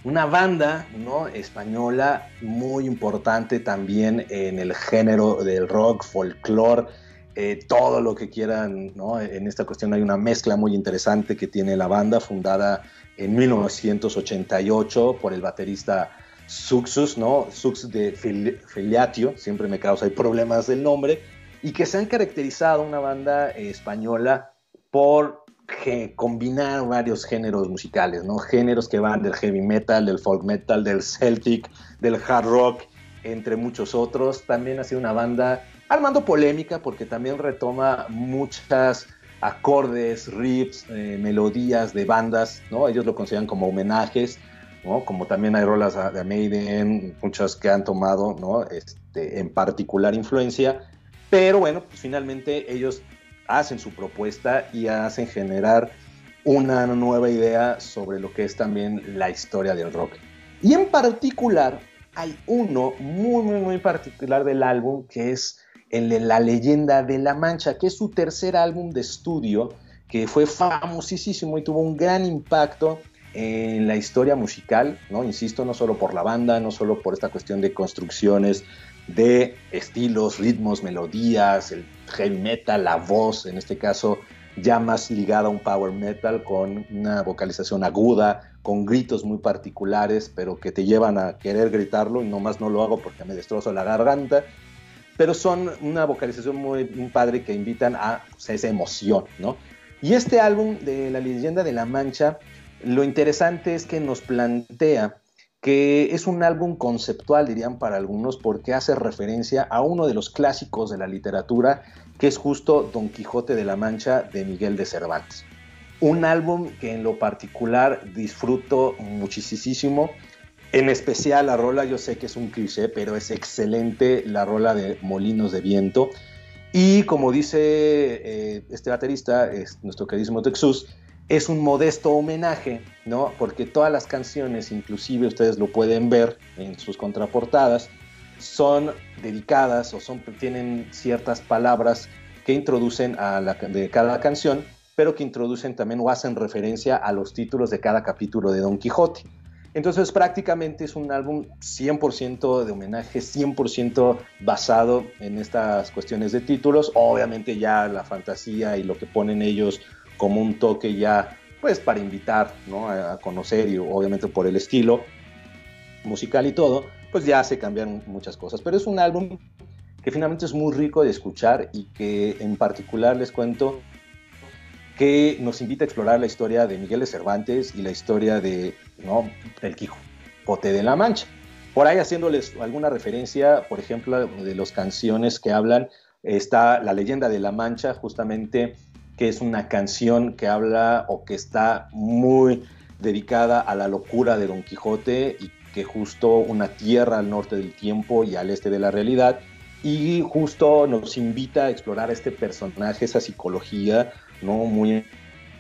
[SPEAKER 1] una banda ¿no? española muy importante también en el género del rock, folclore, eh, todo lo que quieran, ¿no? En esta cuestión hay una mezcla muy interesante que tiene la banda, fundada en 1988 por el baterista Suxus, ¿no? Sux de Filiatio, siempre me causa problemas del nombre, y que se han caracterizado una banda española por combinar varios géneros musicales, ¿no? Géneros que van del heavy metal, del folk metal, del celtic, del hard rock, entre muchos otros. También ha sido una banda armando polémica porque también retoma muchas acordes, riffs, eh, melodías de bandas, ¿no? Ellos lo consideran como homenajes como también hay rolas de Maiden, muchas que han tomado, ¿no? Este, en particular influencia, pero bueno, pues finalmente ellos hacen su propuesta y hacen generar una nueva idea sobre lo que es también la historia del rock. Y en particular hay uno muy, muy, muy particular del álbum que es el de La leyenda de la Mancha, que es su tercer álbum de estudio, que fue famosísimo y tuvo un gran impacto en la historia musical, ¿no? Insisto, no solo por la banda, no solo por esta cuestión de construcciones, de estilos, ritmos, melodías, el heavy metal, la voz, en este caso ya más ligada a un power metal con una vocalización aguda, con gritos muy particulares, pero que te llevan a querer gritarlo y nomás no lo hago porque me destrozo la garganta. Pero son una vocalización muy, padre que invitan a pues, esa emoción, ¿no? Y este álbum de La leyenda de la Mancha lo interesante es que nos plantea que es un álbum conceptual, dirían para algunos, porque hace referencia a uno de los clásicos de la literatura, que es justo Don Quijote de la Mancha de Miguel de Cervantes. Un álbum que en lo particular disfruto muchísimo, en especial la rola, yo sé que es un cliché, pero es excelente la rola de Molinos de Viento. Y como dice eh, este baterista, es nuestro queridísimo Texus, es un modesto homenaje, ¿no? Porque todas las canciones, inclusive ustedes lo pueden ver en sus contraportadas, son dedicadas o son, tienen ciertas palabras que introducen a la, de cada canción, pero que introducen también o hacen referencia a los títulos de cada capítulo de Don Quijote. Entonces prácticamente es un álbum 100% de homenaje, 100% basado en estas cuestiones de títulos. Obviamente ya la fantasía y lo que ponen ellos como un toque ya, pues para invitar ¿no? a, conocer y obviamente por el estilo musical y todo, pues ya se cambian muchas cosas. Pero es un álbum que finalmente es muy rico de escuchar y que en particular les cuento, que nos invita a explorar la historia de Miguel de Cervantes y la historia de ¿no? El Quijote de la Mancha. Por ahí haciéndoles alguna referencia, por ejemplo, de las canciones que hablan, está La leyenda de la Mancha, justamente, que es una canción que habla o que está muy dedicada a la locura de Don Quijote y que justo una tierra al norte del tiempo y al este de la realidad, y justo nos invita a explorar este personaje, esa psicología, ¿no? Muy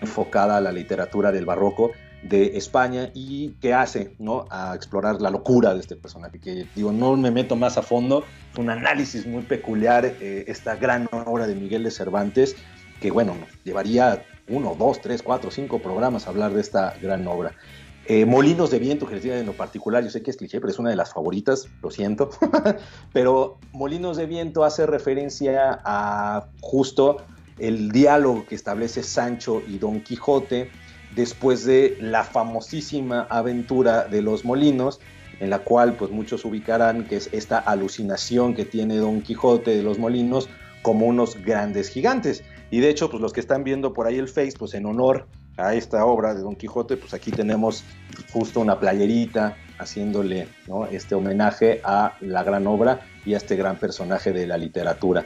[SPEAKER 1] enfocada a la literatura del barroco de España y que hace ¿no? a explorar la locura de este personaje, que digo, no me meto más a fondo, un análisis muy peculiar, eh, esta gran obra de Miguel de Cervantes, que bueno, llevaría uno, dos, tres, cuatro, cinco programas a hablar de esta gran obra. Eh, Molinos de Viento, que les diga en lo particular, yo sé que es cliché, pero es una de las favoritas, lo siento. <laughs> pero Molinos de Viento hace referencia a justo el diálogo que establece Sancho y Don Quijote después de la famosísima aventura de los molinos, en la cual pues muchos ubicarán que es esta alucinación que tiene Don Quijote de los molinos como unos grandes gigantes. Y de hecho, pues los que están viendo por ahí el Face, pues en honor a esta obra de Don Quijote, pues aquí tenemos justo una playerita haciéndole este homenaje a la gran obra y a este gran personaje de la literatura.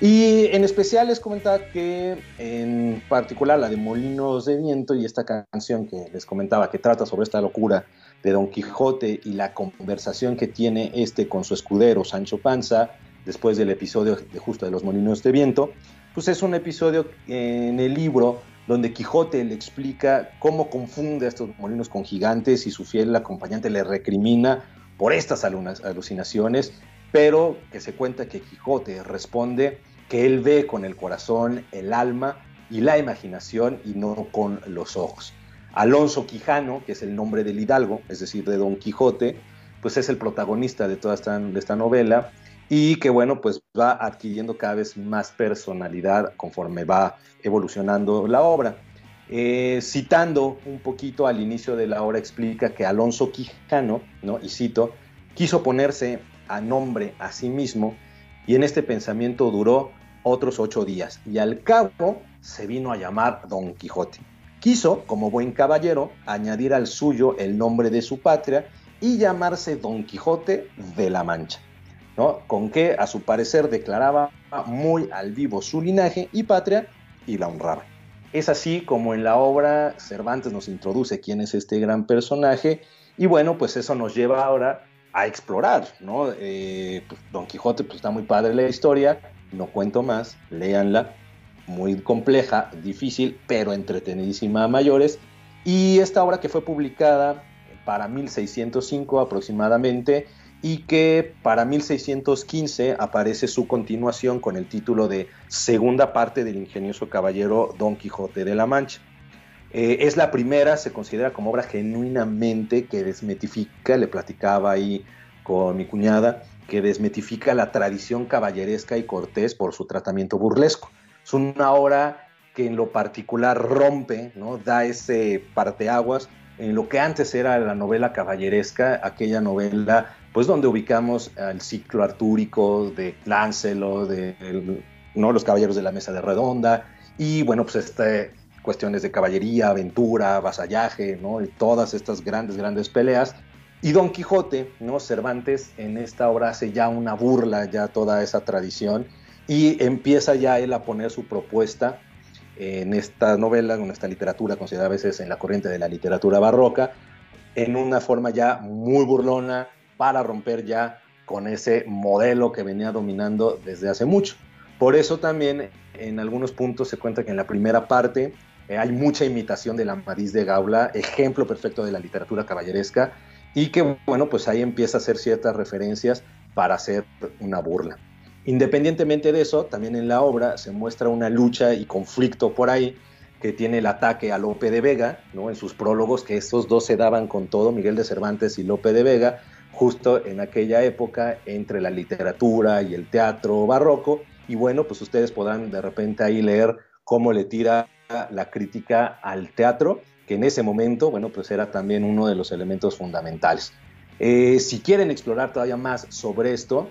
[SPEAKER 1] Y en especial les comentaba que en particular la de Molinos de Viento y esta canción que les comentaba que trata sobre esta locura de Don Quijote y la conversación que tiene este con su escudero Sancho Panza después del episodio de justo de los Molinos de Viento, pues es un episodio en el libro donde Quijote le explica cómo confunde a estos molinos con gigantes y su fiel acompañante le recrimina por estas alucinaciones, pero que se cuenta que Quijote responde que él ve con el corazón, el alma y la imaginación y no con los ojos. Alonso Quijano, que es el nombre del hidalgo, es decir, de Don Quijote, pues es el protagonista de toda esta, de esta novela y que bueno, pues va adquiriendo cada vez más personalidad conforme va evolucionando la obra. Eh, citando un poquito al inicio de la obra, explica que Alonso Quijano, ¿no? y cito, quiso ponerse a nombre a sí mismo y en este pensamiento duró otros ocho días y al cabo se vino a llamar Don Quijote. Quiso, como buen caballero, añadir al suyo el nombre de su patria y llamarse Don Quijote de la Mancha. Con que a su parecer declaraba muy al vivo su linaje y patria y la honraba. Es así como en la obra Cervantes nos introduce quién es este gran personaje y bueno, pues eso nos lleva ahora a explorar, ¿no? Eh, pues, Don Quijote, pues está muy padre la historia, no cuento más, léanla, muy compleja, difícil, pero entretenidísima a mayores. Y esta obra que fue publicada para 1605 aproximadamente, y que para 1615 aparece su continuación con el título de Segunda parte del ingenioso caballero Don Quijote de la Mancha. Eh, es la primera, se considera como obra genuinamente que desmetifica, le platicaba ahí con mi cuñada, que desmetifica la tradición caballeresca y cortés por su tratamiento burlesco. Es una obra que en lo particular rompe, ¿no? da ese parteaguas en lo que antes era la novela caballeresca, aquella novela pues donde ubicamos al ciclo artúrico de Lancelot, de ¿no? los caballeros de la mesa de redonda, y bueno, pues este, cuestiones de caballería, aventura, vasallaje, ¿no? y todas estas grandes, grandes peleas. Y Don Quijote, ¿no? Cervantes en esta obra hace ya una burla, ya toda esa tradición, y empieza ya él a poner su propuesta en esta novela, en esta literatura considerada a veces en la corriente de la literatura barroca, en una forma ya muy burlona, para romper ya con ese modelo que venía dominando desde hace mucho. Por eso también en algunos puntos se cuenta que en la primera parte eh, hay mucha imitación de la Amadís de Gaula, ejemplo perfecto de la literatura caballeresca, y que bueno, pues ahí empieza a hacer ciertas referencias para hacer una burla. Independientemente de eso, también en la obra se muestra una lucha y conflicto por ahí que tiene el ataque a Lope de Vega, ¿no? en sus prólogos, que estos dos se daban con todo, Miguel de Cervantes y Lope de Vega, justo en aquella época entre la literatura y el teatro barroco. Y bueno, pues ustedes podrán de repente ahí leer cómo le tira la crítica al teatro, que en ese momento, bueno, pues era también uno de los elementos fundamentales. Eh, si quieren explorar todavía más sobre esto,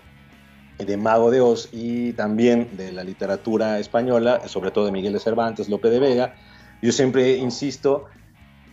[SPEAKER 1] de Mago de Oz y también de la literatura española, sobre todo de Miguel de Cervantes, Lope de Vega, Yo siempre insisto,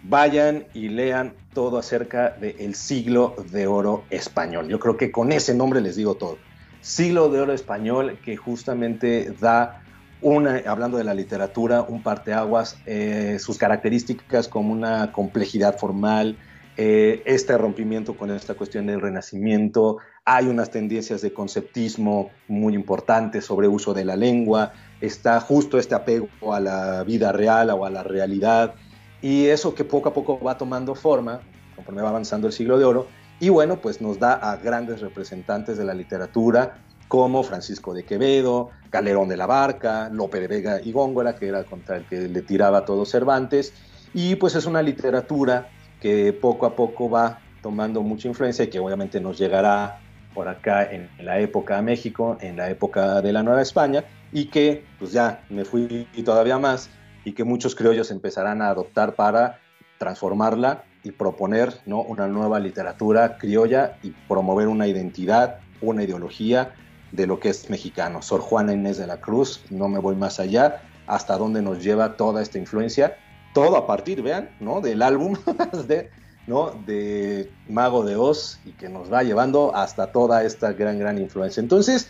[SPEAKER 1] vayan y lean todo acerca del siglo de oro español. Yo creo que con ese nombre les digo todo. Siglo de oro español que justamente da una, hablando de la literatura, un parteaguas, eh, sus características como una complejidad formal, eh, este rompimiento con esta cuestión del renacimiento, hay unas tendencias de conceptismo muy importantes sobre uso de la lengua, está justo este apego a la vida real o a la realidad, y eso que poco a poco va tomando forma, conforme va avanzando el siglo de oro, y bueno, pues nos da a grandes representantes de la literatura, como Francisco de Quevedo, Galerón de la Barca, Lope de Vega y Góngora, que era contra el que le tiraba todo Cervantes, y pues es una literatura que poco a poco va tomando mucha influencia y que obviamente nos llegará por acá en, la época de México, en la época de la Nueva España, y que pues ya me fui todavía más, y que muchos criollos empezarán a adoptar para transformarla y proponer ¿no? una nueva literatura criolla y promover una identidad, una ideología de lo que es mexicano. Sor Juana Inés de la Cruz, no me voy más allá, hasta dónde nos lleva toda esta influencia, todo a partir, vean, ¿no? del álbum <laughs> de, ¿no? de Mago de Oz y que nos va llevando hasta toda esta gran, gran influencia. Entonces,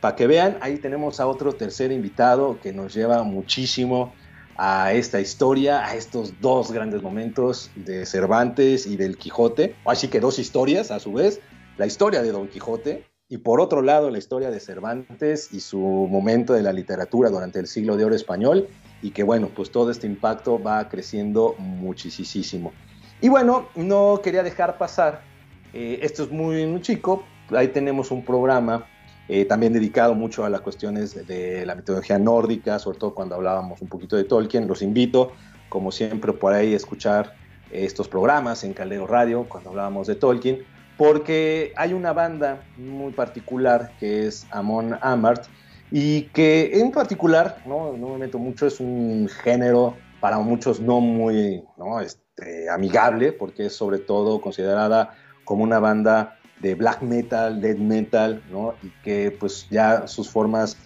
[SPEAKER 1] para que vean, ahí tenemos a otro tercer invitado que nos lleva muchísimo a esta historia, a estos dos grandes momentos de Cervantes y del Quijote, así que dos historias a su vez, la historia de Don Quijote y por otro lado, la historia de Cervantes y su momento de la literatura durante el siglo de oro español, y que bueno, pues todo este impacto va creciendo muchísimo. Y bueno, no quería dejar pasar, eh, esto es muy, muy chico, ahí tenemos un programa eh, también dedicado mucho a las cuestiones de la mitología nórdica, sobre todo cuando hablábamos un poquito de Tolkien. Los invito, como siempre, por ahí a escuchar estos programas en Caldero Radio, cuando hablábamos de Tolkien porque hay una banda muy particular que es Amon Amart y que en particular, no, no me meto mucho, es un género para muchos no muy este, amigable, porque es sobre todo considerada como una banda de black metal, death metal, ¿no? y que pues ya sus formas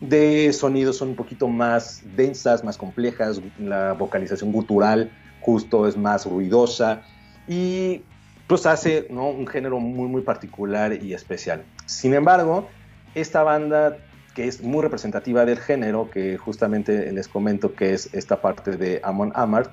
[SPEAKER 1] de sonido son un poquito más densas, más complejas, la vocalización gutural justo es más ruidosa y pues hace ¿no? un género muy, muy particular y especial. Sin embargo, esta banda que es muy representativa del género, que justamente les comento que es esta parte de Amon Amart,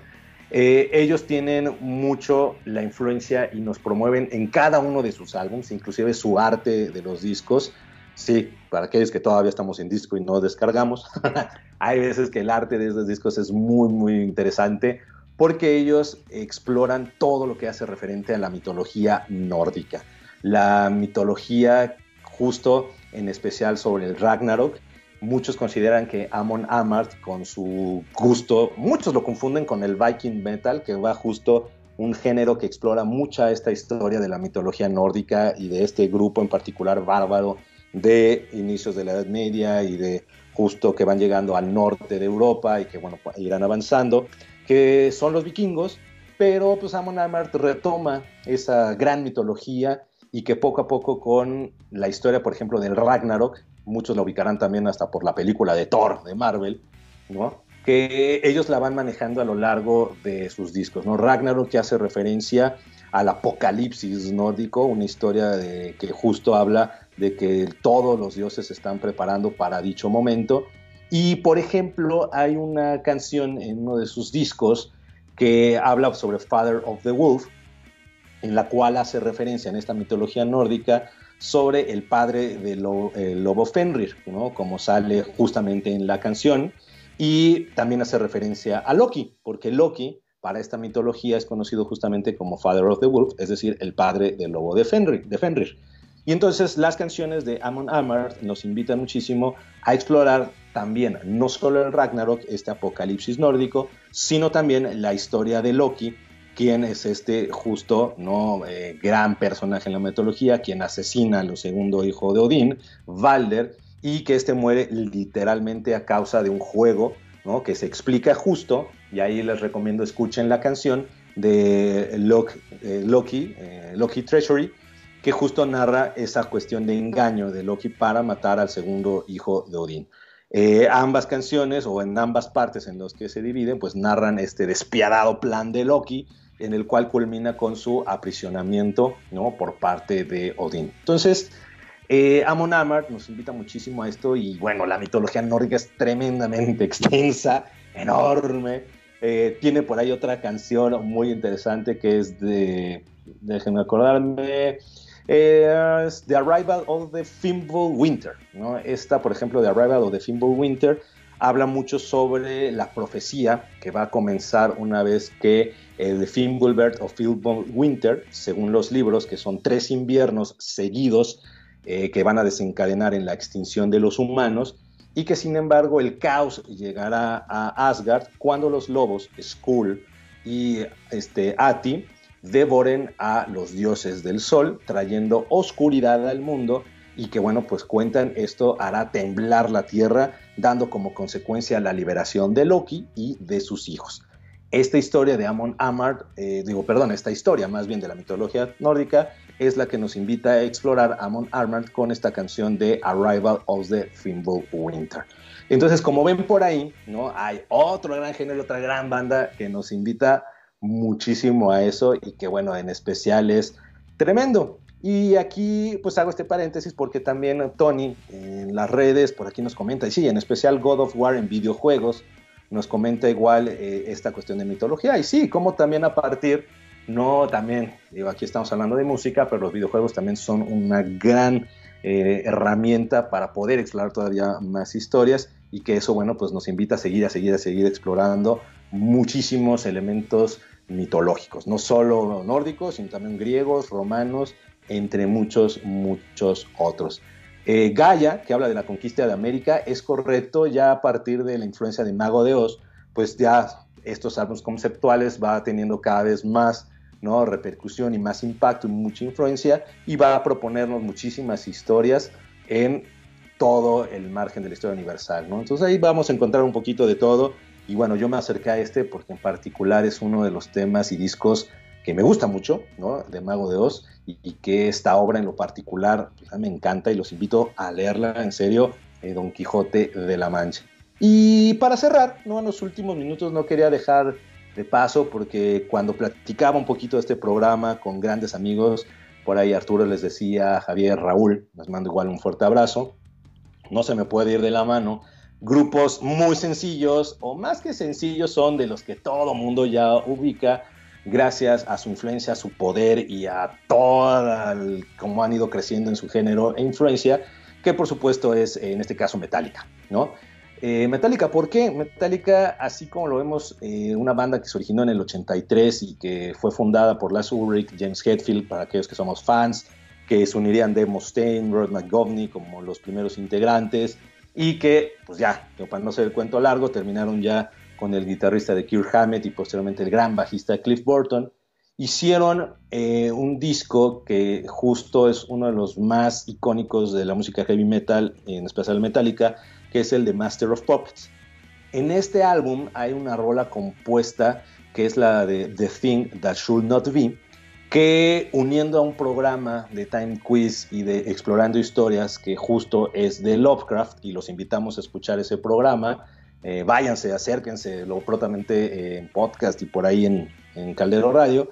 [SPEAKER 1] eh, ellos tienen mucho la influencia y nos promueven en cada uno de sus álbumes, inclusive su arte de los discos. Sí, para aquellos que todavía estamos en disco y no descargamos, <laughs> hay veces que el arte de esos discos es muy, muy interesante porque ellos exploran todo lo que hace referente a la mitología nórdica. La mitología justo en especial sobre el Ragnarok. Muchos consideran que Amon Amart, con su gusto, muchos lo confunden con el Viking Metal, que va justo un género que explora mucha esta historia de la mitología nórdica y de este grupo en particular bárbaro de inicios de la Edad Media y de justo que van llegando al norte de Europa y que bueno, irán avanzando que son los vikingos, pero pues Amon Amart retoma esa gran mitología y que poco a poco con la historia, por ejemplo, del Ragnarok, muchos la ubicarán también hasta por la película de Thor de Marvel, ¿no? que ellos la van manejando a lo largo de sus discos. ¿no? Ragnarok que hace referencia al apocalipsis nórdico, una historia de, que justo habla de que todos los dioses se están preparando para dicho momento y por ejemplo, hay una canción en uno de sus discos que habla sobre Father of the Wolf, en la cual hace referencia en esta mitología nórdica sobre el padre del lobo Fenrir, ¿no? como sale justamente en la canción, y también hace referencia a Loki, porque Loki para esta mitología es conocido justamente como Father of the Wolf, es decir, el padre del lobo de Fenrir. De Fenrir. Y entonces las canciones de Amon Amarth nos invitan muchísimo a explorar también no solo el Ragnarok, este apocalipsis nórdico, sino también la historia de Loki, quien es este justo no eh, gran personaje en la mitología, quien asesina al segundo hijo de Odín, Balder, y que este muere literalmente a causa de un juego ¿no? que se explica justo, y ahí les recomiendo escuchen la canción de Loki, eh, Loki, eh, Loki Treasury, que justo narra esa cuestión de engaño de Loki para matar al segundo hijo de Odín. Ambas canciones, o en ambas partes en las que se dividen, pues narran este despiadado plan de Loki, en el cual culmina con su aprisionamiento ¿no? por parte de Odín. Entonces, eh, Amon Amarth nos invita muchísimo a esto y bueno, la mitología nórdica es tremendamente <laughs> extensa, enorme. Eh, tiene por ahí otra canción muy interesante que es de, déjenme acordarme, es The Arrival of the Fimble Winter. ¿no? Esta, por ejemplo, The Arrival of the Fimble Winter habla mucho sobre la profecía que va a comenzar una vez que el Fimbulbert o Fimble Winter, según los libros, que son tres inviernos seguidos eh, que van a desencadenar en la extinción de los humanos, y que sin embargo el caos llegará a Asgard cuando los lobos, Skull y este, Ati, devoren a los dioses del sol, trayendo oscuridad al mundo y que bueno, pues cuentan esto hará temblar la tierra, dando como consecuencia la liberación de Loki y de sus hijos. Esta historia de Amon Amarth, eh, digo, perdón, esta historia más bien de la mitología nórdica, es la que nos invita a explorar Amon Amarth con esta canción de Arrival of the Fimble Winter. Entonces, como ven por ahí, ¿no? Hay otro gran género, otra gran banda que nos invita muchísimo a eso y que bueno, en especial es tremendo. Y aquí pues hago este paréntesis porque también Tony en las redes por aquí nos comenta, y sí, en especial God of War en videojuegos, nos comenta igual eh, esta cuestión de mitología. Y sí, como también a partir, no también, digo, aquí estamos hablando de música, pero los videojuegos también son una gran eh, herramienta para poder explorar todavía más historias y que eso, bueno, pues nos invita a seguir, a seguir, a seguir explorando muchísimos elementos mitológicos, no solo nórdicos, sino también griegos, romanos, entre muchos, muchos otros. Eh, Gaia, que habla de la conquista de América, es correcto ya a partir de la influencia de Mago de Oz, pues ya estos álbumes conceptuales va teniendo cada vez más ¿no? repercusión y más impacto y mucha influencia y va a proponernos muchísimas historias en todo el margen de la historia universal. ¿no? Entonces ahí vamos a encontrar un poquito de todo y bueno, yo me acerqué a este porque en particular es uno de los temas y discos que me gusta mucho, ¿no? De Mago de Oz, y, que esta obra en lo particular pues, me encanta y los invito a leerla en serio, eh, Don Quijote de la Mancha. Y para cerrar, ¿no? En los últimos minutos no quería dejar de paso porque cuando platicaba un poquito de este programa con grandes amigos, por ahí Arturo les decía, Javier, Raúl, les mando igual un fuerte abrazo, no se me puede ir de la mano, grupos muy sencillos o más que sencillos son de los que todo mundo ya ubica, gracias a su influencia, a su poder y a todo el, cómo han ido creciendo en su género e influencia, que por supuesto es en este caso Metallica, ¿no? Eh, Metallica, ¿por qué? Metallica, así como lo vemos, eh, una banda que se originó en el 83 y que fue fundada por Lars Ulrich, James Hetfield, para aquellos que somos fans, que se unirían Dave Mustaine, Rod McGovney como los primeros integrantes y que, pues ya, para no ser el cuento largo, terminaron ya con el guitarrista de Kirk Hammett y posteriormente el gran bajista Cliff Burton, hicieron eh, un disco que justo es uno de los más icónicos de la música heavy metal, en especial Metallica, que es el de Master of Puppets. En este álbum hay una rola compuesta que es la de The Thing That Should Not Be, que uniendo a un programa de Time Quiz y de Explorando Historias, que justo es de Lovecraft, y los invitamos a escuchar ese programa, eh, váyanse, acérquense, lo prontamente en podcast y por ahí en, en Caldero Radio,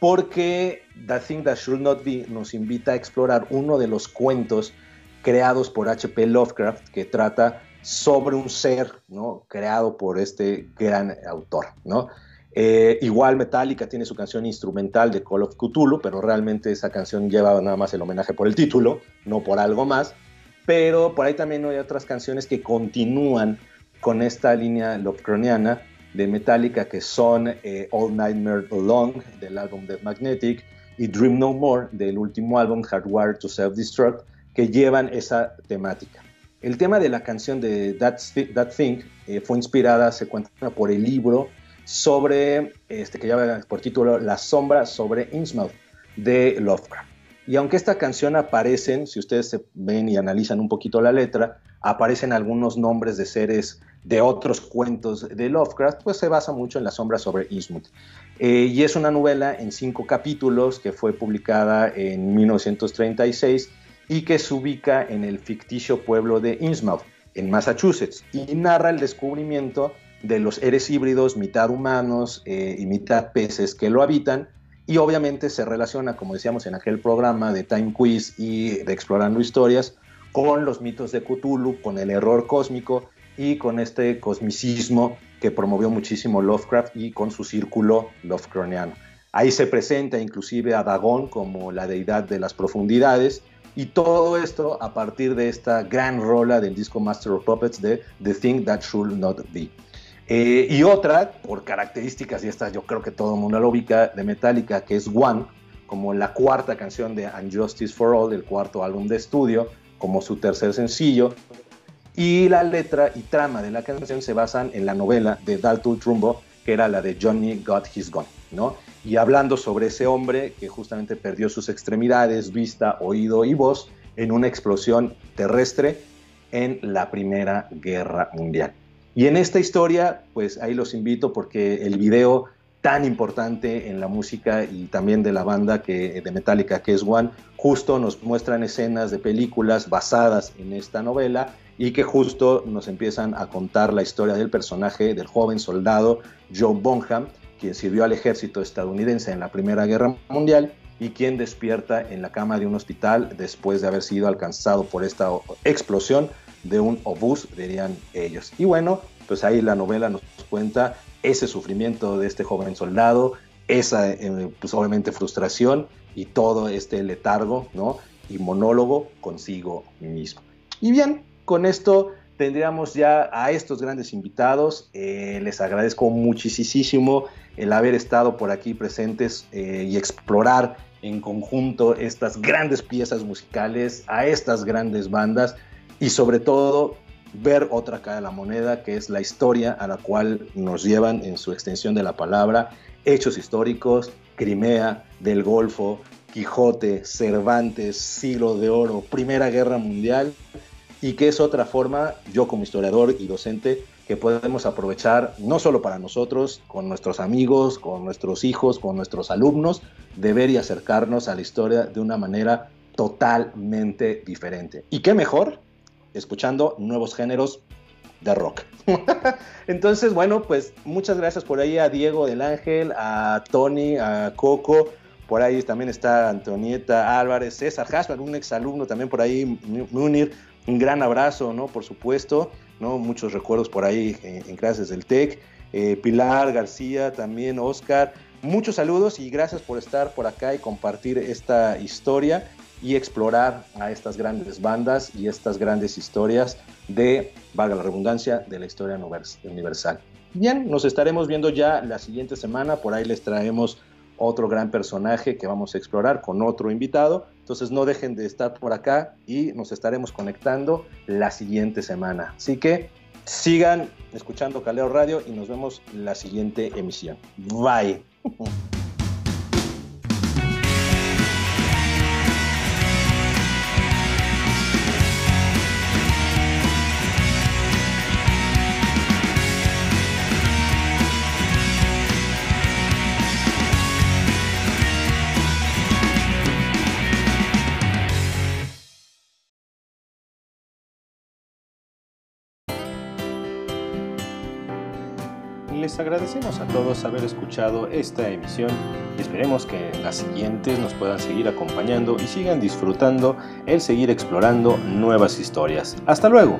[SPEAKER 1] porque The Thing That Should Not Be nos invita a explorar uno de los cuentos creados por H.P. Lovecraft que trata sobre un ser ¿no? creado por este gran autor. ¿no? Eh, igual Metallica tiene su canción instrumental de Call of Cthulhu, pero realmente esa canción lleva nada más el homenaje por el título, no por algo más. Pero por ahí también hay otras canciones que continúan con esta línea Lovecraftiana de Metallica que son eh, All Nightmare Long del álbum Death Magnetic y Dream No More del último álbum Hardwired to Self-Destruct que llevan esa temática. El tema de la canción de That, That Thing eh, fue inspirada, se cuenta, por el libro sobre, este, que lleva por título La sombra sobre Innsmouth de Lovecraft. Y aunque esta canción aparecen, si ustedes se ven y analizan un poquito la letra, aparecen algunos nombres de seres de otros cuentos de Lovecraft, pues se basa mucho en la sombra sobre Innsmouth. Eh, y es una novela en cinco capítulos que fue publicada en 1936 y que se ubica en el ficticio pueblo de Innsmouth, en Massachusetts y narra el descubrimiento de los seres híbridos, mitad humanos eh, y mitad peces que lo habitan, y obviamente se relaciona, como decíamos en aquel programa de Time Quiz y de Explorando Historias, con los mitos de Cthulhu, con el error cósmico y con este cosmicismo que promovió muchísimo Lovecraft y con su círculo Lovecraftiano. Ahí se presenta inclusive a Dagon como la deidad de las profundidades y todo esto a partir de esta gran rola del disco Master of Puppets de The Thing That Should Not Be. Eh, y otra, por características, y esta yo creo que todo el mundo la ubica, de Metallica, que es One, como la cuarta canción de Unjustice for All, el cuarto álbum de estudio, como su tercer sencillo. Y la letra y trama de la canción se basan en la novela de Dalton Trumbo, que era la de Johnny Got His Gun, ¿no? Y hablando sobre ese hombre que justamente perdió sus extremidades, vista, oído y voz en una explosión terrestre en la Primera Guerra Mundial. Y en esta historia, pues ahí los invito porque el video tan importante en la música y también de la banda que, de Metallica, que es One, justo nos muestran escenas de películas basadas en esta novela y que justo nos empiezan a contar la historia del personaje del joven soldado Joe Bonham, quien sirvió al ejército estadounidense en la Primera Guerra Mundial y quien despierta en la cama de un hospital después de haber sido alcanzado por esta explosión de un obús, dirían ellos. Y bueno, pues ahí la novela nos cuenta ese sufrimiento de este joven soldado, esa, eh, pues obviamente, frustración y todo este letargo, ¿no? Y monólogo consigo mismo. Y bien, con esto tendríamos ya a estos grandes invitados. Eh, les agradezco muchísimo el haber estado por aquí presentes eh, y explorar en conjunto estas grandes piezas musicales, a estas grandes bandas y sobre todo ver otra cara de la moneda, que es la historia a la cual nos llevan en su extensión de la palabra, hechos históricos, Crimea, del Golfo, Quijote, Cervantes, Siglo de Oro, Primera Guerra Mundial, y que es otra forma, yo como historiador y docente, que podemos aprovechar no solo para nosotros, con nuestros amigos, con nuestros hijos, con nuestros alumnos, de ver y acercarnos a la historia de una manera totalmente diferente. ¿Y qué mejor escuchando nuevos géneros de rock. <laughs> Entonces, bueno, pues muchas gracias por ahí a Diego del Ángel, a Tony, a Coco, por ahí también está Antonieta Álvarez, César Hasper, un exalumno también por ahí, Munir, un gran abrazo, ¿no? Por supuesto, ¿no? Muchos recuerdos por ahí en, clases del TEC, eh, Pilar García, también Oscar, muchos saludos y gracias por estar por acá y compartir esta historia y explorar a estas grandes bandas y estas grandes historias de, valga la redundancia, de la historia universal. Bien, nos estaremos viendo ya la siguiente semana, por ahí les traemos otro gran personaje que vamos a explorar con otro invitado. Entonces no dejen de estar por acá y nos estaremos conectando la siguiente semana. Así que sigan escuchando Caleo Radio y nos vemos la siguiente emisión. Bye. <laughs> agradecemos a todos haber escuchado esta emisión esperemos que en las siguientes nos puedan seguir acompañando y sigan disfrutando el seguir explorando nuevas historias. Hasta luego.